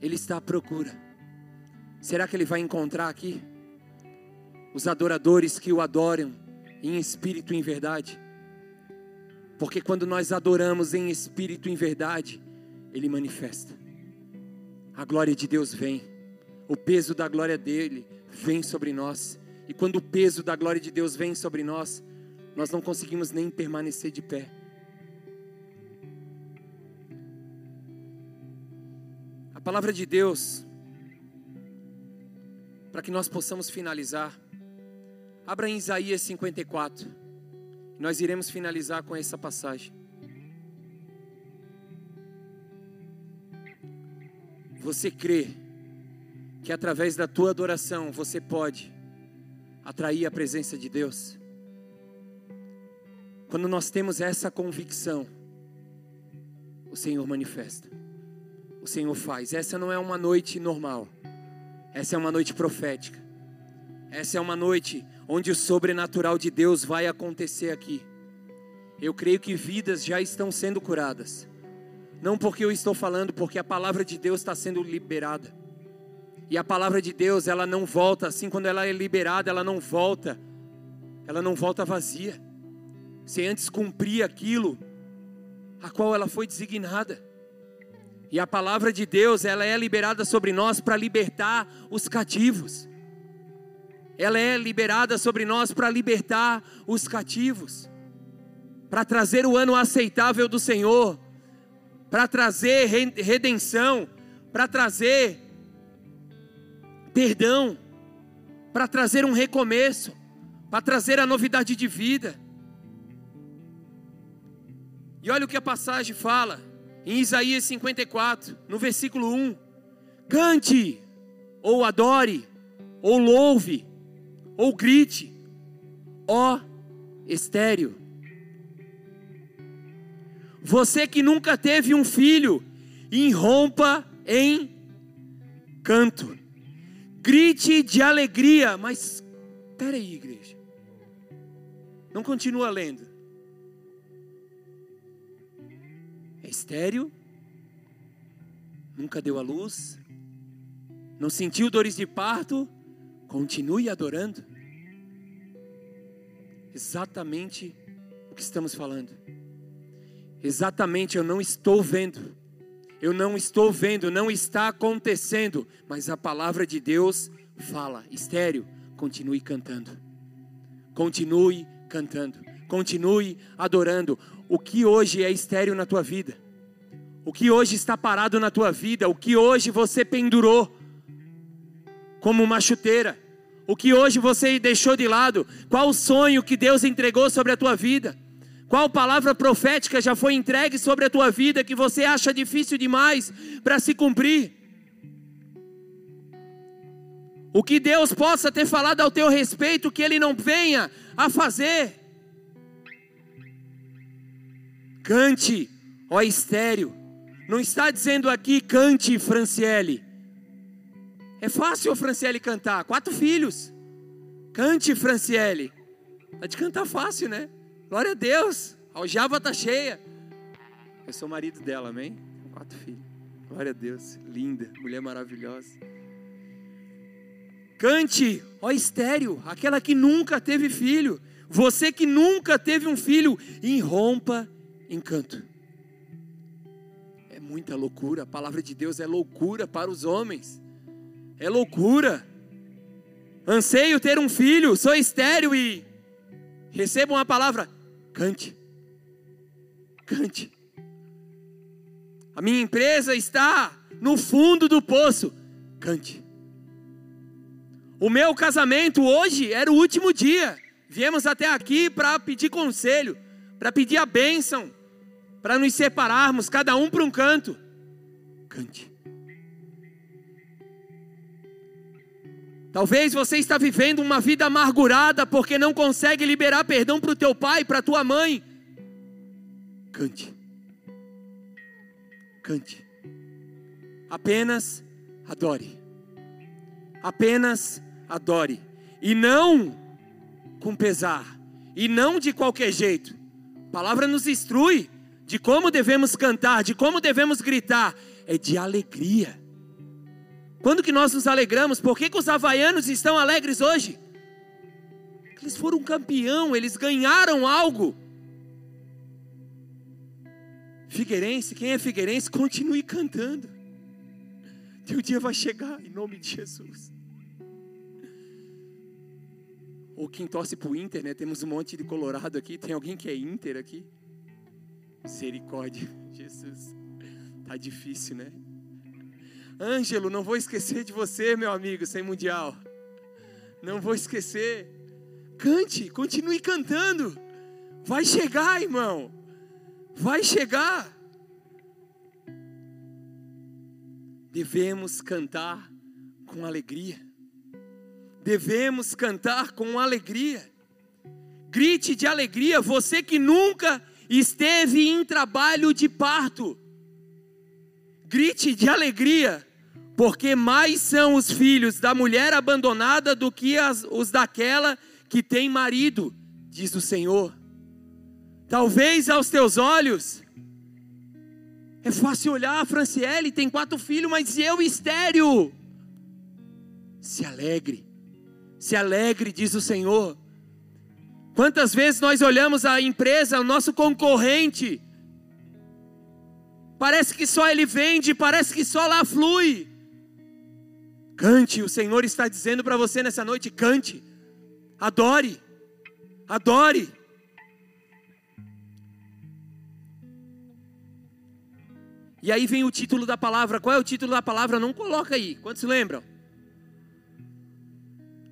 Ele está à procura. Será que Ele vai encontrar aqui? Os adoradores que o adoram em espírito e em verdade. Porque quando nós adoramos em espírito e em verdade, Ele manifesta. A glória de Deus vem, o peso da glória dele vem sobre nós. E quando o peso da glória de Deus vem sobre nós, nós não conseguimos nem permanecer de pé. A palavra de Deus, para que nós possamos finalizar, Abra em Isaías 54. Nós iremos finalizar com essa passagem. Você crê que através da tua adoração você pode atrair a presença de Deus? Quando nós temos essa convicção, o Senhor manifesta. O Senhor faz. Essa não é uma noite normal. Essa é uma noite profética. Essa é uma noite onde o sobrenatural de Deus vai acontecer aqui. Eu creio que vidas já estão sendo curadas. Não porque eu estou falando, porque a palavra de Deus está sendo liberada. E a palavra de Deus, ela não volta, assim quando ela é liberada, ela não volta. Ela não volta vazia. Sem antes cumprir aquilo a qual ela foi designada. E a palavra de Deus, ela é liberada sobre nós para libertar os cativos ela é liberada sobre nós para libertar os cativos, para trazer o ano aceitável do Senhor, para trazer redenção, para trazer perdão, para trazer um recomeço, para trazer a novidade de vida. E olha o que a passagem fala, em Isaías 54, no versículo 1: Cante, ou adore, ou louve, ou grite: ó estéreo. Você que nunca teve um filho, irrompa em canto. Grite de alegria, mas espera aí, igreja. Não continua lendo. É estéreo, nunca deu a luz, não sentiu dores de parto, continue adorando exatamente o que estamos falando. Exatamente, eu não estou vendo. Eu não estou vendo, não está acontecendo, mas a palavra de Deus fala. Estéreo, continue cantando. Continue cantando. Continue adorando. O que hoje é estéreo na tua vida? O que hoje está parado na tua vida? O que hoje você pendurou como uma chuteira? O que hoje você deixou de lado? Qual o sonho que Deus entregou sobre a tua vida? Qual palavra profética já foi entregue sobre a tua vida que você acha difícil demais para se cumprir? O que Deus possa ter falado ao teu respeito que Ele não venha a fazer? Cante, ó estéreo. Não está dizendo aqui cante, Franciele. É fácil, Franciele, cantar. Quatro filhos. Cante, Franciele. Tá de cantar fácil, né? Glória a Deus. A aljava tá cheia. Eu sou marido dela, amém? Quatro filhos. Glória a Deus. Linda, mulher maravilhosa. Cante, ó estéreo, aquela que nunca teve filho. Você que nunca teve um filho, irrompa em canto. É muita loucura. A palavra de Deus é loucura para os homens. É loucura. Anseio ter um filho, sou estéreo e recebo uma palavra. Cante. Cante. A minha empresa está no fundo do poço. Cante. O meu casamento hoje era o último dia. Viemos até aqui para pedir conselho, para pedir a bênção, para nos separarmos, cada um para um canto. Cante. Talvez você está vivendo uma vida amargurada porque não consegue liberar perdão para o teu pai, para a tua mãe. Cante cante. Apenas adore. Apenas adore. E não com pesar. E não de qualquer jeito. A palavra nos instrui de como devemos cantar, de como devemos gritar. É de alegria. Quando que nós nos alegramos? Por que, que os havaianos estão alegres hoje? Eles foram campeão, eles ganharam algo. Figueirense, quem é figueirense, continue cantando. Teu dia vai chegar, em nome de Jesus. Ou quem torce para o Inter, né? Temos um monte de colorado aqui. Tem alguém que é Inter aqui? Misericórdia, Jesus. Tá difícil, né? Ângelo, não vou esquecer de você, meu amigo, sem mundial. Não vou esquecer. Cante, continue cantando. Vai chegar, irmão. Vai chegar. Devemos cantar com alegria. Devemos cantar com alegria. Grite de alegria, você que nunca esteve em trabalho de parto. Grite de alegria, porque mais são os filhos da mulher abandonada do que as, os daquela que tem marido, diz o Senhor. Talvez aos teus olhos é fácil olhar, a Franciele tem quatro filhos, mas eu estéreo. Se alegre, se alegre, diz o Senhor. Quantas vezes nós olhamos a empresa, o nosso concorrente, parece que só ele vende, parece que só lá flui. Cante, o Senhor está dizendo para você nessa noite: cante, adore, adore. E aí vem o título da palavra. Qual é o título da palavra? Não coloca aí. Quantos lembram?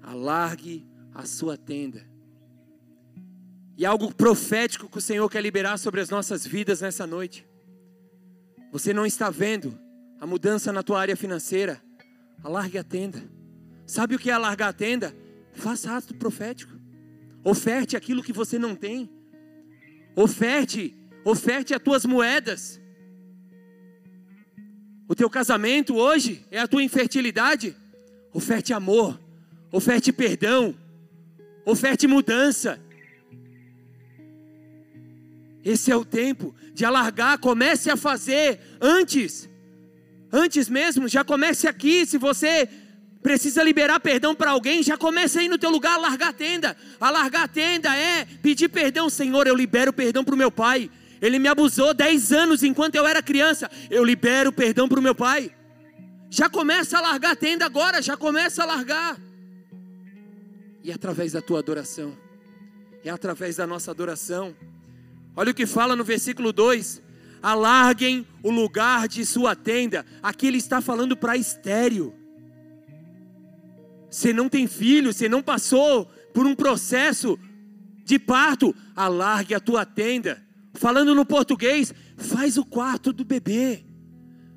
Alargue a sua tenda. E algo profético que o Senhor quer liberar sobre as nossas vidas nessa noite. Você não está vendo a mudança na tua área financeira? Alargue a tenda. Sabe o que é alargar a tenda? Faça ato profético. Oferte aquilo que você não tem. Oferte, oferte as tuas moedas. O teu casamento hoje é a tua infertilidade. Oferte amor, oferte perdão, oferte mudança. Esse é o tempo de alargar, comece a fazer antes. Antes mesmo, já comece aqui. Se você precisa liberar perdão para alguém, já comece aí no teu lugar a largar a tenda. A largar a tenda é pedir perdão, Senhor, eu libero perdão para o meu pai. Ele me abusou 10 anos enquanto eu era criança. Eu libero perdão para o meu pai. Já começa a largar a tenda agora, já começa a largar. E é através da tua adoração, é através da nossa adoração. Olha o que fala no versículo 2: alarguem o lugar de sua tenda. Aqui ele está falando para estéreo. Você não tem filho, você não passou por um processo de parto, alargue a tua tenda. Falando no português, faz o quarto do bebê.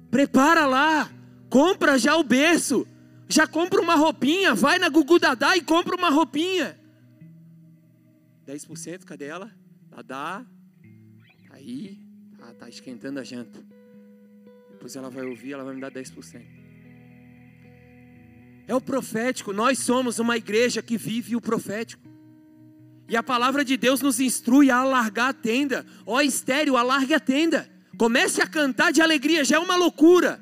Prepara lá, compra já o berço. Já compra uma roupinha, vai na Gugu Dadá e compra uma roupinha. 10%, cadê ela? Dadá. Tá aí, tá, tá esquentando a janta. Depois ela vai ouvir, ela vai me dar 10%. É o profético, nós somos uma igreja que vive o profético. E a palavra de Deus nos instrui a alargar a tenda. Ó estéreo, alargue a tenda. Comece a cantar de alegria, já é uma loucura.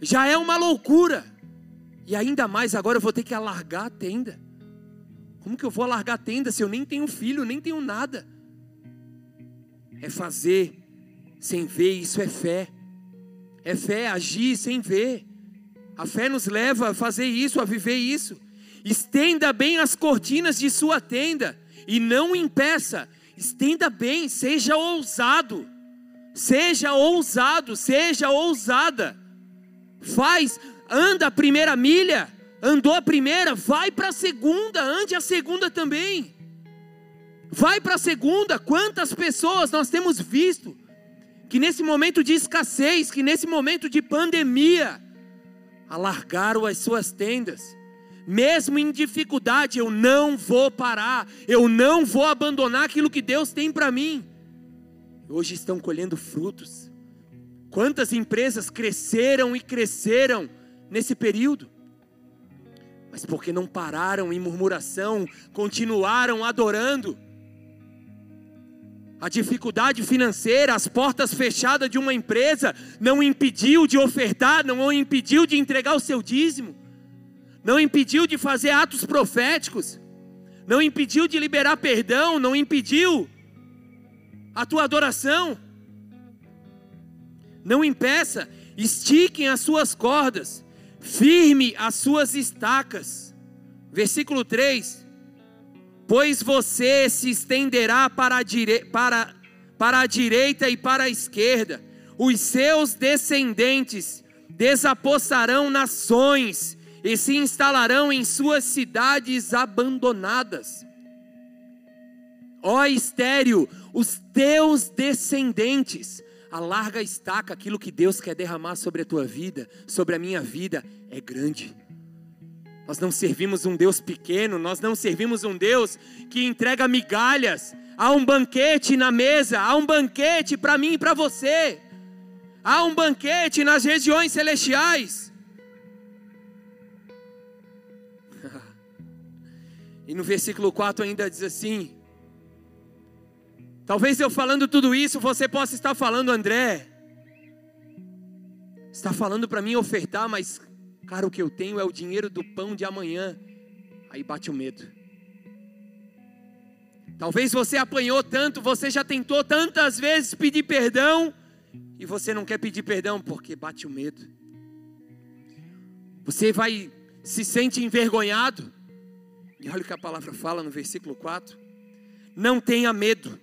já é uma loucura. E ainda mais agora eu vou ter que alargar a tenda. Como que eu vou alargar a tenda se eu nem tenho filho, nem tenho nada? É fazer sem ver, isso é fé. É fé agir sem ver. A fé nos leva a fazer isso, a viver isso. Estenda bem as cortinas de sua tenda e não impeça. Estenda bem, seja ousado. Seja ousado, seja ousada. Faz, anda a primeira milha, andou a primeira, vai para a segunda, ande a segunda também. Vai para a segunda. Quantas pessoas nós temos visto que nesse momento de escassez, que nesse momento de pandemia, alargaram as suas tendas, mesmo em dificuldade, eu não vou parar, eu não vou abandonar aquilo que Deus tem para mim. Hoje estão colhendo frutos. Quantas empresas cresceram e cresceram nesse período? Mas porque não pararam em murmuração, continuaram adorando. A dificuldade financeira, as portas fechadas de uma empresa, não impediu de ofertar, não impediu de entregar o seu dízimo, não impediu de fazer atos proféticos, não impediu de liberar perdão, não impediu a tua adoração. Não impeça, estiquem as suas cordas, firme as suas estacas. Versículo 3: Pois você se estenderá para a, dire... para... para a direita e para a esquerda, os seus descendentes desapossarão nações e se instalarão em suas cidades abandonadas. Ó estéreo, os teus descendentes a larga estaca, aquilo que Deus quer derramar sobre a tua vida, sobre a minha vida, é grande. Nós não servimos um Deus pequeno, nós não servimos um Deus que entrega migalhas. Há um banquete na mesa, há um banquete para mim e para você. Há um banquete nas regiões celestiais. *laughs* e no versículo 4 ainda diz assim: Talvez eu falando tudo isso, você possa estar falando, André, está falando para mim ofertar, mas, cara, o que eu tenho é o dinheiro do pão de amanhã. Aí bate o medo. Talvez você apanhou tanto, você já tentou tantas vezes pedir perdão, e você não quer pedir perdão porque bate o medo. Você vai se sente envergonhado. E olha o que a palavra fala no versículo 4. Não tenha medo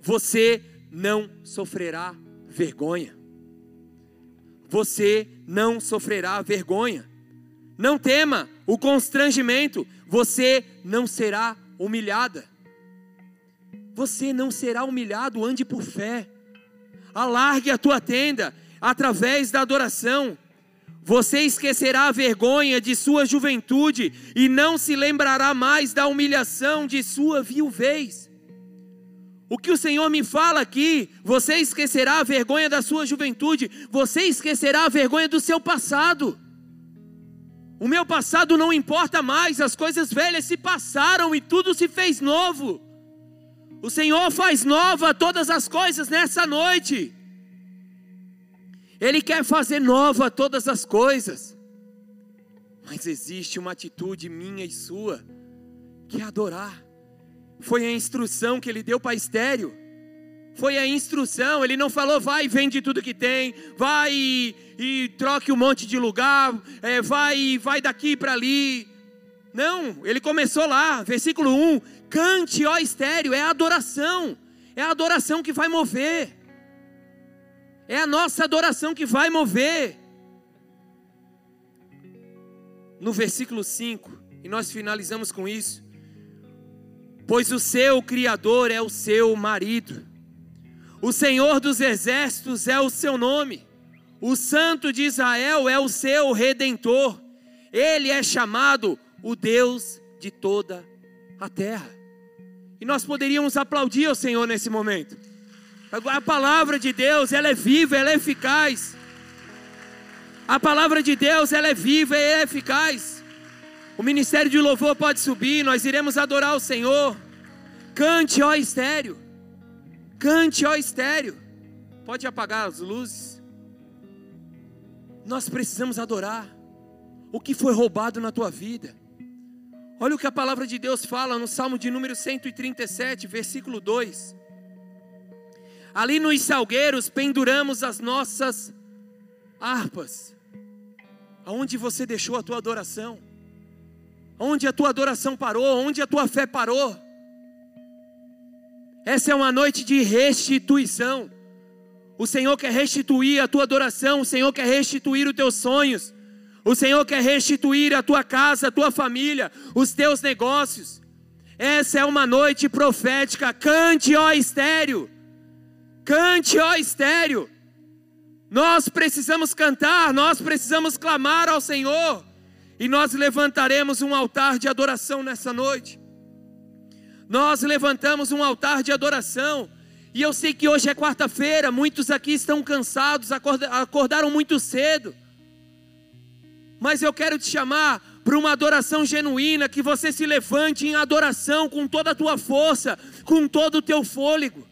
você não sofrerá vergonha. Você não sofrerá vergonha. Não tema o constrangimento, você não será humilhada. Você não será humilhado, ande por fé. Alargue a tua tenda através da adoração. Você esquecerá a vergonha de sua juventude e não se lembrará mais da humilhação de sua viuvez. O que o Senhor me fala aqui, você esquecerá a vergonha da sua juventude, você esquecerá a vergonha do seu passado. O meu passado não importa mais, as coisas velhas se passaram e tudo se fez novo. O Senhor faz nova todas as coisas nessa noite. Ele quer fazer nova todas as coisas. Mas existe uma atitude minha e sua, que é adorar. Foi a instrução que ele deu para Estéreo. Foi a instrução, ele não falou, vai e vende tudo que tem, vai e, e troque um monte de lugar, é, vai vai daqui para ali. Não, ele começou lá, versículo 1: cante, ó estéreo, é a adoração, é a adoração que vai mover, é a nossa adoração que vai mover. No versículo 5, e nós finalizamos com isso pois o seu Criador é o seu marido. O Senhor dos exércitos é o seu nome. O Santo de Israel é o seu redentor. Ele é chamado o Deus de toda a terra. E nós poderíamos aplaudir ao Senhor nesse momento. A palavra de Deus, ela é viva, ela é eficaz. A palavra de Deus, ela é viva e é eficaz. O ministério de louvor pode subir, nós iremos adorar o Senhor. Cante, ó estéreo. Cante, ó estéreo. Pode apagar as luzes. Nós precisamos adorar o que foi roubado na tua vida. Olha o que a palavra de Deus fala no Salmo de número 137, versículo 2. Ali nos salgueiros penduramos as nossas harpas. Aonde você deixou a tua adoração? Onde a tua adoração parou? Onde a tua fé parou? Essa é uma noite de restituição. O Senhor quer restituir a tua adoração, o Senhor quer restituir os teus sonhos. O Senhor quer restituir a tua casa, a tua família, os teus negócios. Essa é uma noite profética. Cante, ó estéreo. Cante, ó estéreo. Nós precisamos cantar, nós precisamos clamar ao Senhor. E nós levantaremos um altar de adoração nessa noite. Nós levantamos um altar de adoração. E eu sei que hoje é quarta-feira, muitos aqui estão cansados, acordaram muito cedo. Mas eu quero te chamar para uma adoração genuína, que você se levante em adoração com toda a tua força, com todo o teu fôlego.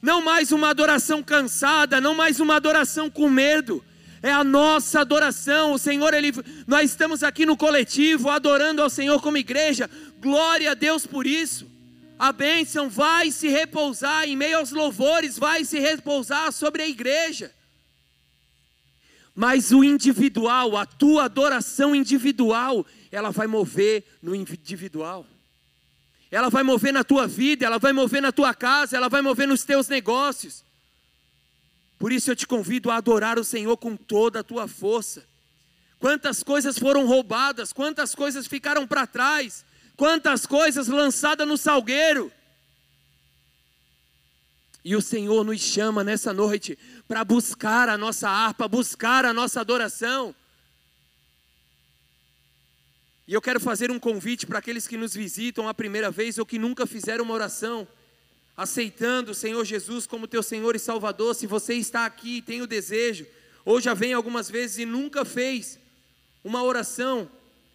Não mais uma adoração cansada, não mais uma adoração com medo. É a nossa adoração. O Senhor, ele, nós estamos aqui no coletivo adorando ao Senhor como igreja. Glória a Deus por isso. A bênção vai se repousar em meio aos louvores, vai se repousar sobre a igreja. Mas o individual, a tua adoração individual, ela vai mover no individual. Ela vai mover na tua vida, ela vai mover na tua casa, ela vai mover nos teus negócios. Por isso eu te convido a adorar o Senhor com toda a tua força. Quantas coisas foram roubadas, quantas coisas ficaram para trás, quantas coisas lançadas no salgueiro. E o Senhor nos chama nessa noite para buscar a nossa harpa, buscar a nossa adoração. E eu quero fazer um convite para aqueles que nos visitam a primeira vez ou que nunca fizeram uma oração, aceitando o Senhor Jesus como teu Senhor e Salvador. Se você está aqui e tem o desejo, ou já vem algumas vezes e nunca fez uma oração,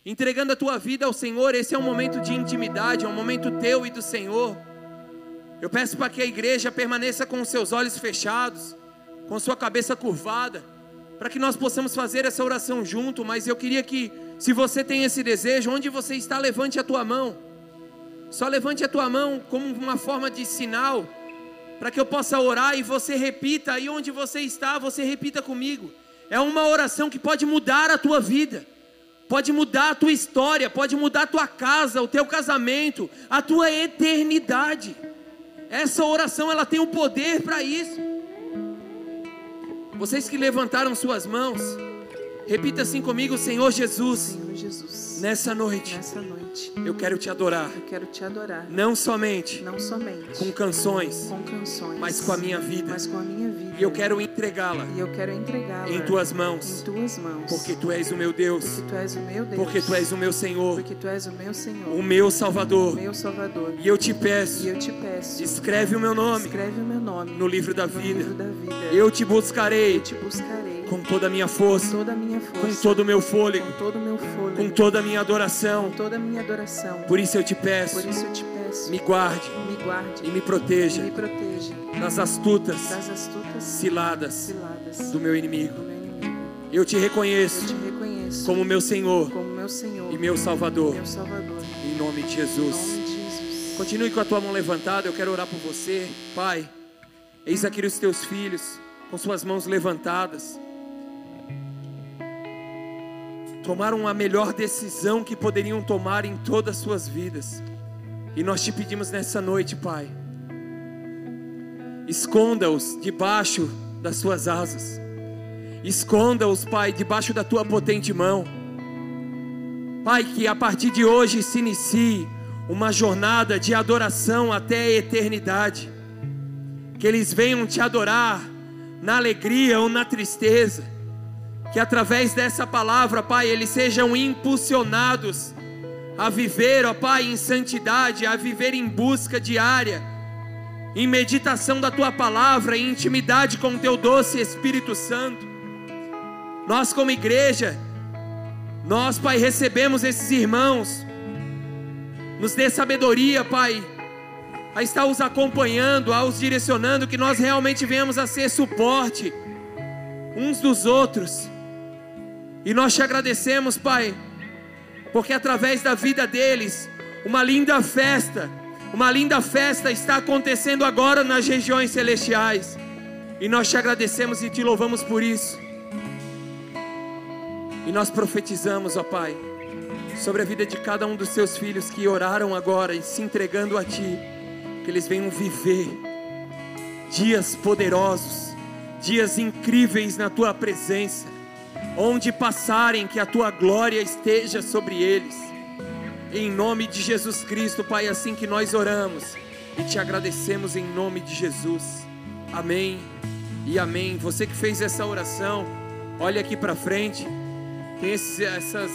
entregando a tua vida ao Senhor, esse é um momento de intimidade, é um momento teu e do Senhor. Eu peço para que a igreja permaneça com os seus olhos fechados, com sua cabeça curvada, para que nós possamos fazer essa oração junto. Mas eu queria que, se você tem esse desejo, onde você está, levante a tua mão. Só levante a tua mão como uma forma de sinal, para que eu possa orar e você repita aí onde você está, você repita comigo. É uma oração que pode mudar a tua vida, pode mudar a tua história, pode mudar a tua casa, o teu casamento, a tua eternidade. Essa oração ela tem o poder para isso. Vocês que levantaram suas mãos, repita assim comigo, Senhor Jesus. Senhor Jesus. Nessa noite. Nessa noite. Eu quero te adorar. Eu quero te adorar. Não somente. Não somente. Com canções. Com canções. Mas com a minha vida. Mas com a minha vida. E eu quero entregá-la. E eu quero entregá-la. Em tuas mãos. Em tuas mãos. Porque tu és o meu Deus. Porque tu és o meu Deus. Porque tu és o meu Senhor. Porque tu és o meu Senhor. O meu Salvador. O meu Salvador. E eu te peço. E eu te peço. Escreve o meu nome. Escreve o meu nome. No livro da no vida. Livro da vida. Eu te buscarei. Eu te buscarei. Com toda a minha força. Com toda a minha força. Com todo o meu fôlego. Com todo meu fôlego. Com toda a minha adoração. Com toda a minha adoração. Por isso eu te peço. Eu te peço. Me guarde. Me guarde. E me proteja. E me proteja. Das astutas. Das astutas. Ciladas. Ciladas. Do meu inimigo. Do meu inimigo. Eu te reconheço. Eu te reconheço. Como meu Senhor. Como meu Senhor. E meu Salvador. Meu Salvador. Em nome de Jesus. Em nome de Jesus. Continue com a tua mão levantada. Eu quero orar por você, Pai. Eis aqui os teus filhos com suas mãos levantadas. Tomaram a melhor decisão que poderiam tomar em todas as suas vidas. E nós te pedimos nessa noite, Pai. Esconda-os debaixo das suas asas. Esconda-os, Pai, debaixo da tua potente mão. Pai, que a partir de hoje se inicie uma jornada de adoração até a eternidade. Que eles venham te adorar na alegria ou na tristeza. Que através dessa palavra, Pai, eles sejam impulsionados a viver, ó Pai, em santidade, a viver em busca diária, em meditação da tua palavra, em intimidade com o teu doce Espírito Santo. Nós, como igreja, nós, Pai, recebemos esses irmãos, nos dê sabedoria, Pai, a estar os acompanhando, a os direcionando, que nós realmente venhamos a ser suporte uns dos outros, E nós te agradecemos, Pai, porque através da vida deles, uma linda festa, uma linda festa está acontecendo agora nas regiões celestiais. E nós te agradecemos e te louvamos por isso. E nós profetizamos, ó Pai, sobre a vida de cada um dos seus filhos que oraram agora e se entregando a Ti, que eles venham viver dias poderosos, dias incríveis na Tua presença, onde passarem, que a Tua glória esteja sobre eles. Em nome de Jesus Cristo, Pai, é assim que nós oramos e te agradecemos em nome de Jesus. Amém e amém. Você que fez essa oração, olha aqui para frente. Tem esses, essas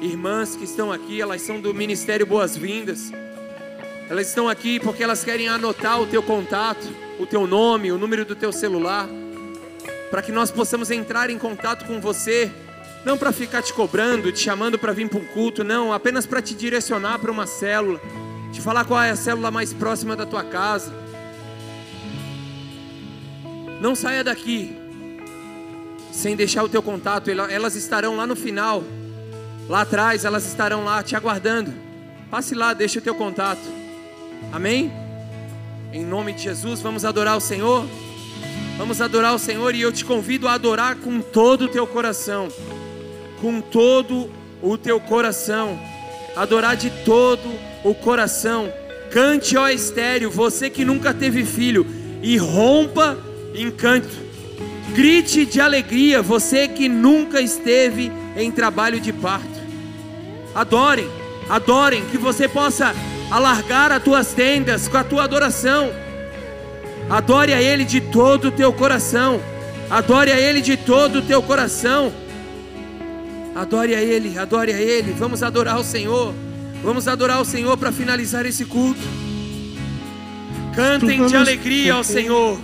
irmãs que estão aqui, elas são do Ministério Boas-Vindas. Elas estão aqui porque elas querem anotar o teu contato, o teu nome, o número do teu celular, para que nós possamos entrar em contato com você, não para ficar te cobrando, te chamando para vir para um culto, não, apenas para te direcionar para uma célula, te falar qual é a célula mais próxima da tua casa. Não saia daqui sem deixar o teu contato, elas estarão lá no final, lá atrás, elas estarão lá te aguardando. Passe lá, deixe o teu contato. Amém? Em nome de Jesus, vamos adorar o Senhor. Vamos adorar o Senhor e eu te convido a adorar com todo o teu coração. Com todo o teu coração. Adorar de todo o coração. Cante, ó estéreo, você que nunca teve filho, e rompa em canto. Grite de alegria, você que nunca esteve em trabalho de parto. Adorem, adorem, que você possa alargar as tuas tendas com a tua adoração. Adore a Ele de todo o teu coração. Adore a Ele de todo o teu coração. Adore a Ele, adore a Ele. Vamos adorar o Senhor. Vamos adorar o Senhor para finalizar esse culto. Cantem de alegria ao Senhor.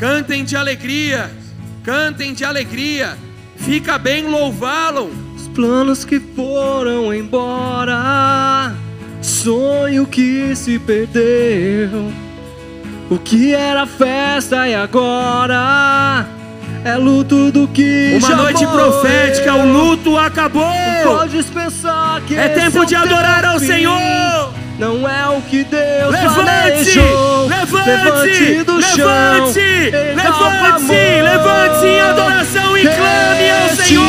Cantem de alegria, cantem de alegria. Fica bem louvá-lo. Os planos que foram embora, sonho que se perdeu. O que era festa e agora é luto do que Uma já noite morreu. profética, o luto acabou. Podes pensar que É tempo o de adorar ao. Senhor. Não é o que Deus Levante-se, planejou. levante-se, do chão. levante-se, Exalta levante-se, amor. levante-se em adoração e clame ao Senhor.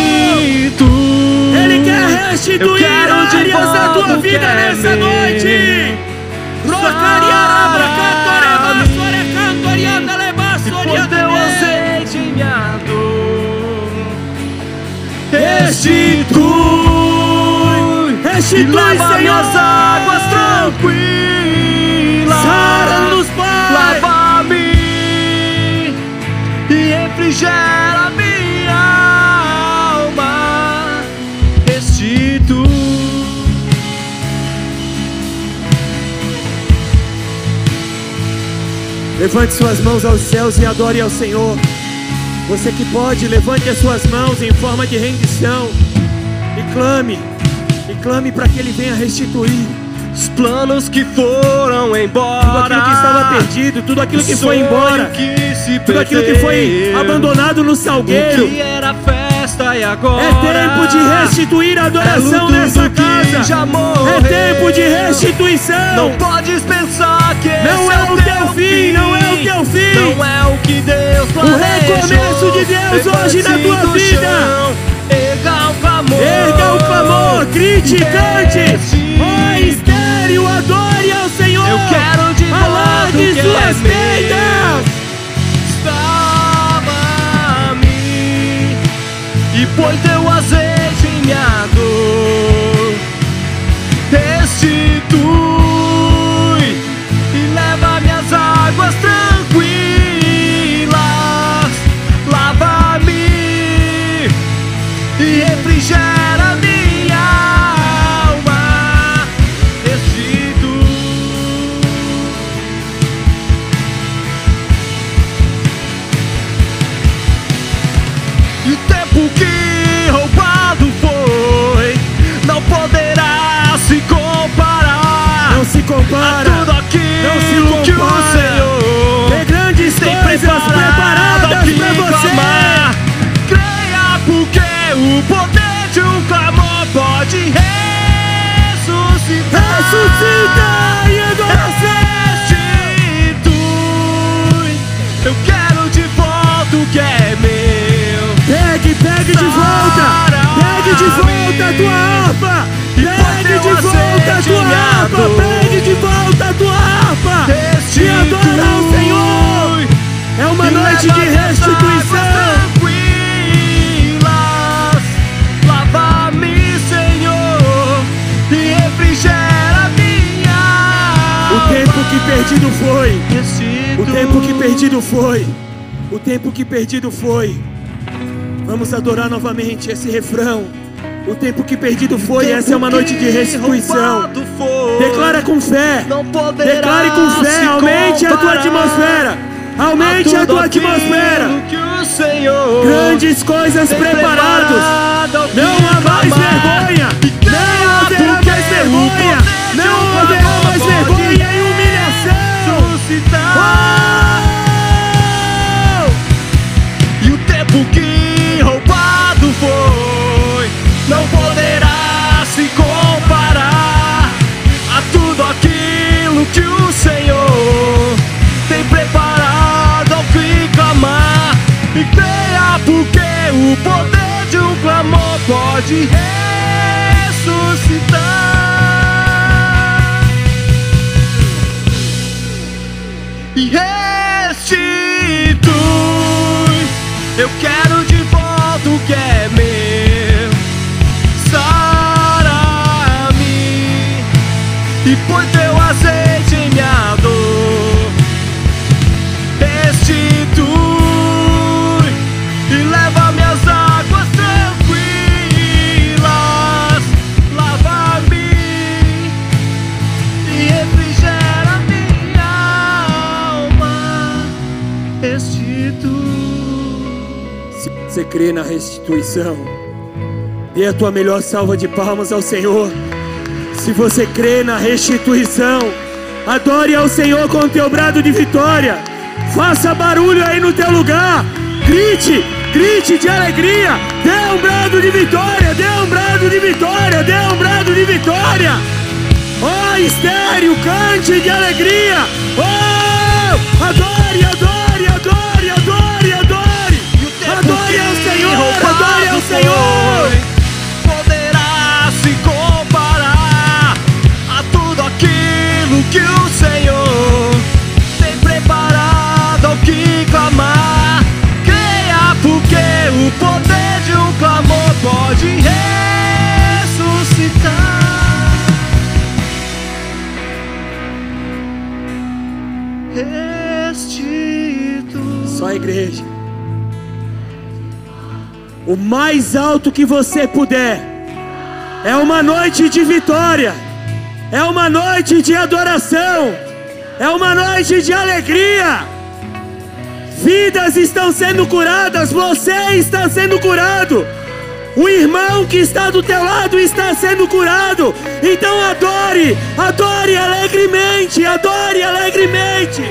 Ele quer restituir áreas da tua vida é nessa noite. Cantorianda, teu sorianda, azeite minha dor Restitui, Restitui Senhor. minhas águas tranquilas Sara-nos, Pai. Lava-me E refrigera Levante suas mãos aos céus e adore ao Senhor. Você que pode, levante as suas mãos em forma de rendição e clame, e clame para que Ele venha restituir Os planos que foram embora tudo aquilo que estava perdido, tudo aquilo que foi embora, que tudo aquilo que foi abandonado no O salgueiro. que era festa e agora É tempo de restituir a É adoração luto nessa casa. É tempo de restituição. Não podes pensar Não esse é o teu fim, não é o teu fim. Não é o que Deus planejou. recomeço de Deus hoje na tua vida. Erga o clamor. Erga o clamor, grite, cante. Ó estéreo, adore ao Senhor. Eu quero de volta o que suas é meu. tendas. Salva-me e põe teu azeite em minha dor. Restitui águas tranquilas. Lava-me e refrigera minha alma. Restitui. E o tempo que roubado foi não poderá se comparar Não se a tudo aquilo Não se que o coisas preparadas pra você. Clamar. Creia porque o poder de um clamor pode ressuscitar. Ressuscita e restitui. Eu quero de volta o que é meu. Pegue, pegue de volta. Perdido foi. O tempo que perdido foi. O tempo que perdido foi. Vamos adorar novamente esse refrão. O tempo que perdido foi. Essa é uma noite de restituição. Declara com fé. Declare com fé. Aumente a tua atmosfera. Aumente a tudo tua atmosfera. Grandes coisas preparados. ao Não há mais vergonha. Não haverá porque mais vergonha. Não haverá clamor mais vergonha o poder de um clamor pode ressuscitar e restitui. Eu quero de volta o que é crê na restituição, dê a tua melhor salva de palmas ao Senhor. Se você crê na restituição, adore ao Senhor com o teu brado de vitória. Faça barulho aí no teu lugar. Grite, grite de alegria. Dê um brado de vitória, dê um brado de vitória, dê um brado de vitória. Oh, estéreo, cante de alegria. Oh, adore, adore, pode ressuscitar. Restitui. Só a igreja. O mais alto que você puder. É uma noite de vitória. É uma noite de adoração. É uma noite de alegria. Vidas estão sendo curadas. Você está sendo curado. O irmão que está do teu lado está sendo curado. Então adore, adore alegremente, adore alegremente.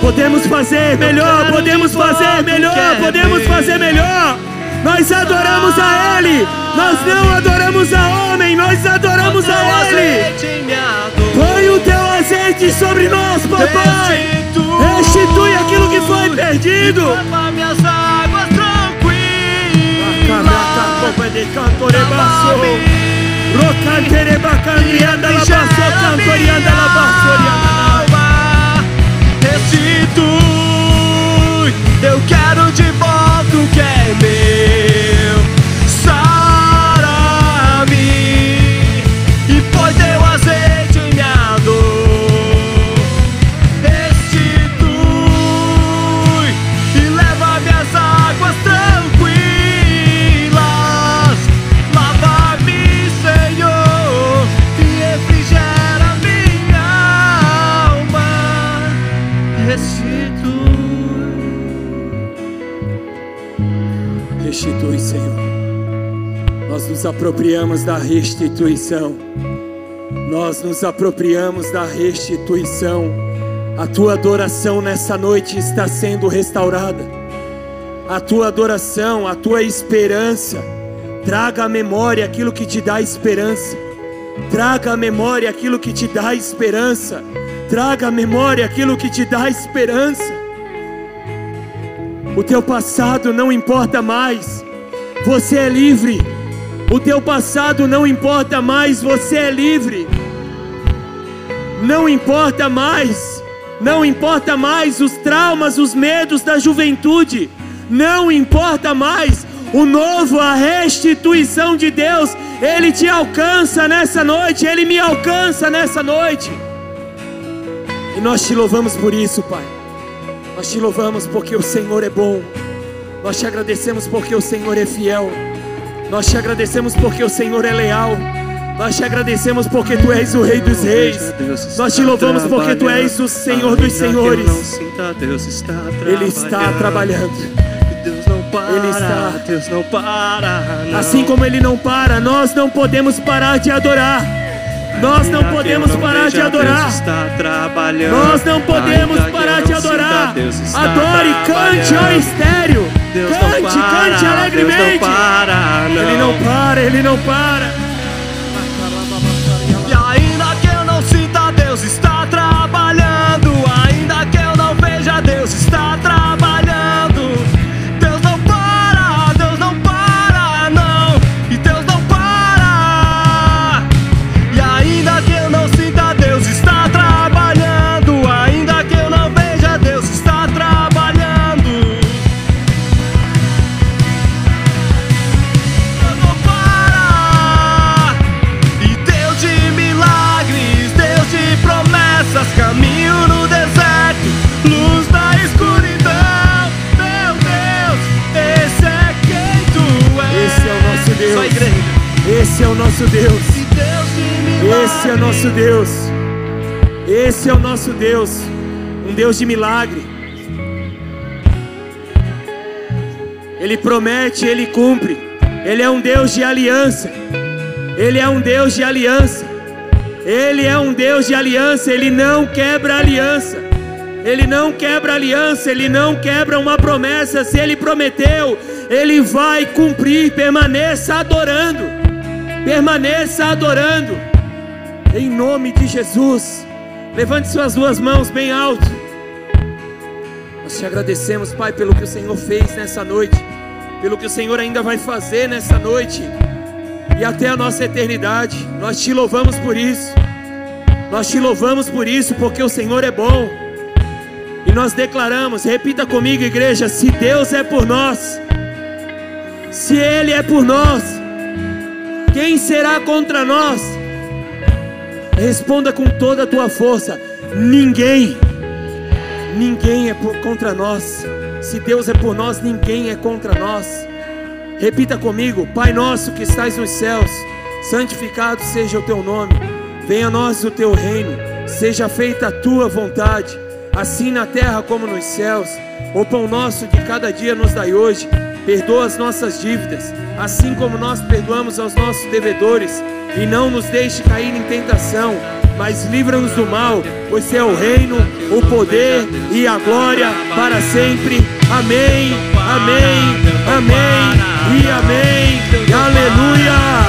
Podemos fazer melhor, podemos fazer melhor, podemos fazer melhor. Nós adoramos a Ele, nós não adoramos a homem, nós adoramos a Ele. Põe o teu azeite sobre nós, papai. Restitui aquilo que foi perdido. Minhas águas tranquilas. Restitui, eu quero de volta o que é meu. Apropriamos da restituição. Nós nos apropriamos da restituição. A tua adoração nessa noite está sendo restaurada. A tua adoração, a tua esperança. Traga à memória aquilo que te dá esperança. Traga à memória aquilo que te dá esperança. Traga à memória aquilo que te dá esperança. O teu passado não importa mais. Você é livre. O teu passado não importa mais, você é livre. Não importa mais. Não importa mais os traumas, os medos da juventude. Não importa mais. o novo, a restituição de Deus, ele te alcança nessa noite, ele me alcança nessa noite. E nós te louvamos por isso, Pai. Nós te louvamos porque o Senhor é bom. Nós te agradecemos porque o Senhor é fiel. Nós te agradecemos porque o Senhor é leal. Nós te agradecemos porque tu és o Rei dos Reis. Nós te louvamos porque tu és o Senhor dos Senhores. Ele está trabalhando. Ele está. Deus não para. não. Assim como Ele não para, nós não podemos parar de adorar. Nós não podemos parar de adorar. Nós não podemos parar de adorar. Adore, cante, trabalhando. estéreo. Deus Cante, não para, cante alegremente. Deus não para, não. Ele não para, ele não para. Deus. Esse é o nosso Deus. Um Deus de milagre. Ele promete, ele cumpre. Ele é um Deus de aliança. Ele é um Deus de aliança. Ele é um Deus de aliança. Ele não quebra aliança. Ele não quebra aliança. Ele não quebra uma promessa. Se ele prometeu, ele vai cumprir. Permaneça adorando. Permaneça adorando. Em nome de Jesus. Levante suas duas mãos bem alto. Nós te agradecemos, Pai, pelo que o Senhor fez nessa noite, pelo que o Senhor ainda vai fazer nessa noite e até a nossa eternidade. Nós te louvamos por isso. Nós te louvamos por isso, porque o Senhor é bom. E nós declaramos, repita comigo, igreja: se Deus é por nós, se Ele é por nós, quem será contra nós? Responda com toda a tua força: ninguém. Ninguém é por, contra nós. Se Deus é por nós, ninguém é contra nós. Repita comigo: Pai nosso que estás nos céus, santificado seja o teu nome. Venha a nós o teu reino. Seja feita a tua vontade, assim na terra como nos céus. O pão nosso de cada dia nos dai hoje. Perdoa as nossas dívidas, assim como nós perdoamos aos nossos devedores. E não nos deixe cair em tentação, mas livra-nos do mal, pois é o reino, o poder e a glória para sempre. Amém, amém, amém e amém. Aleluia.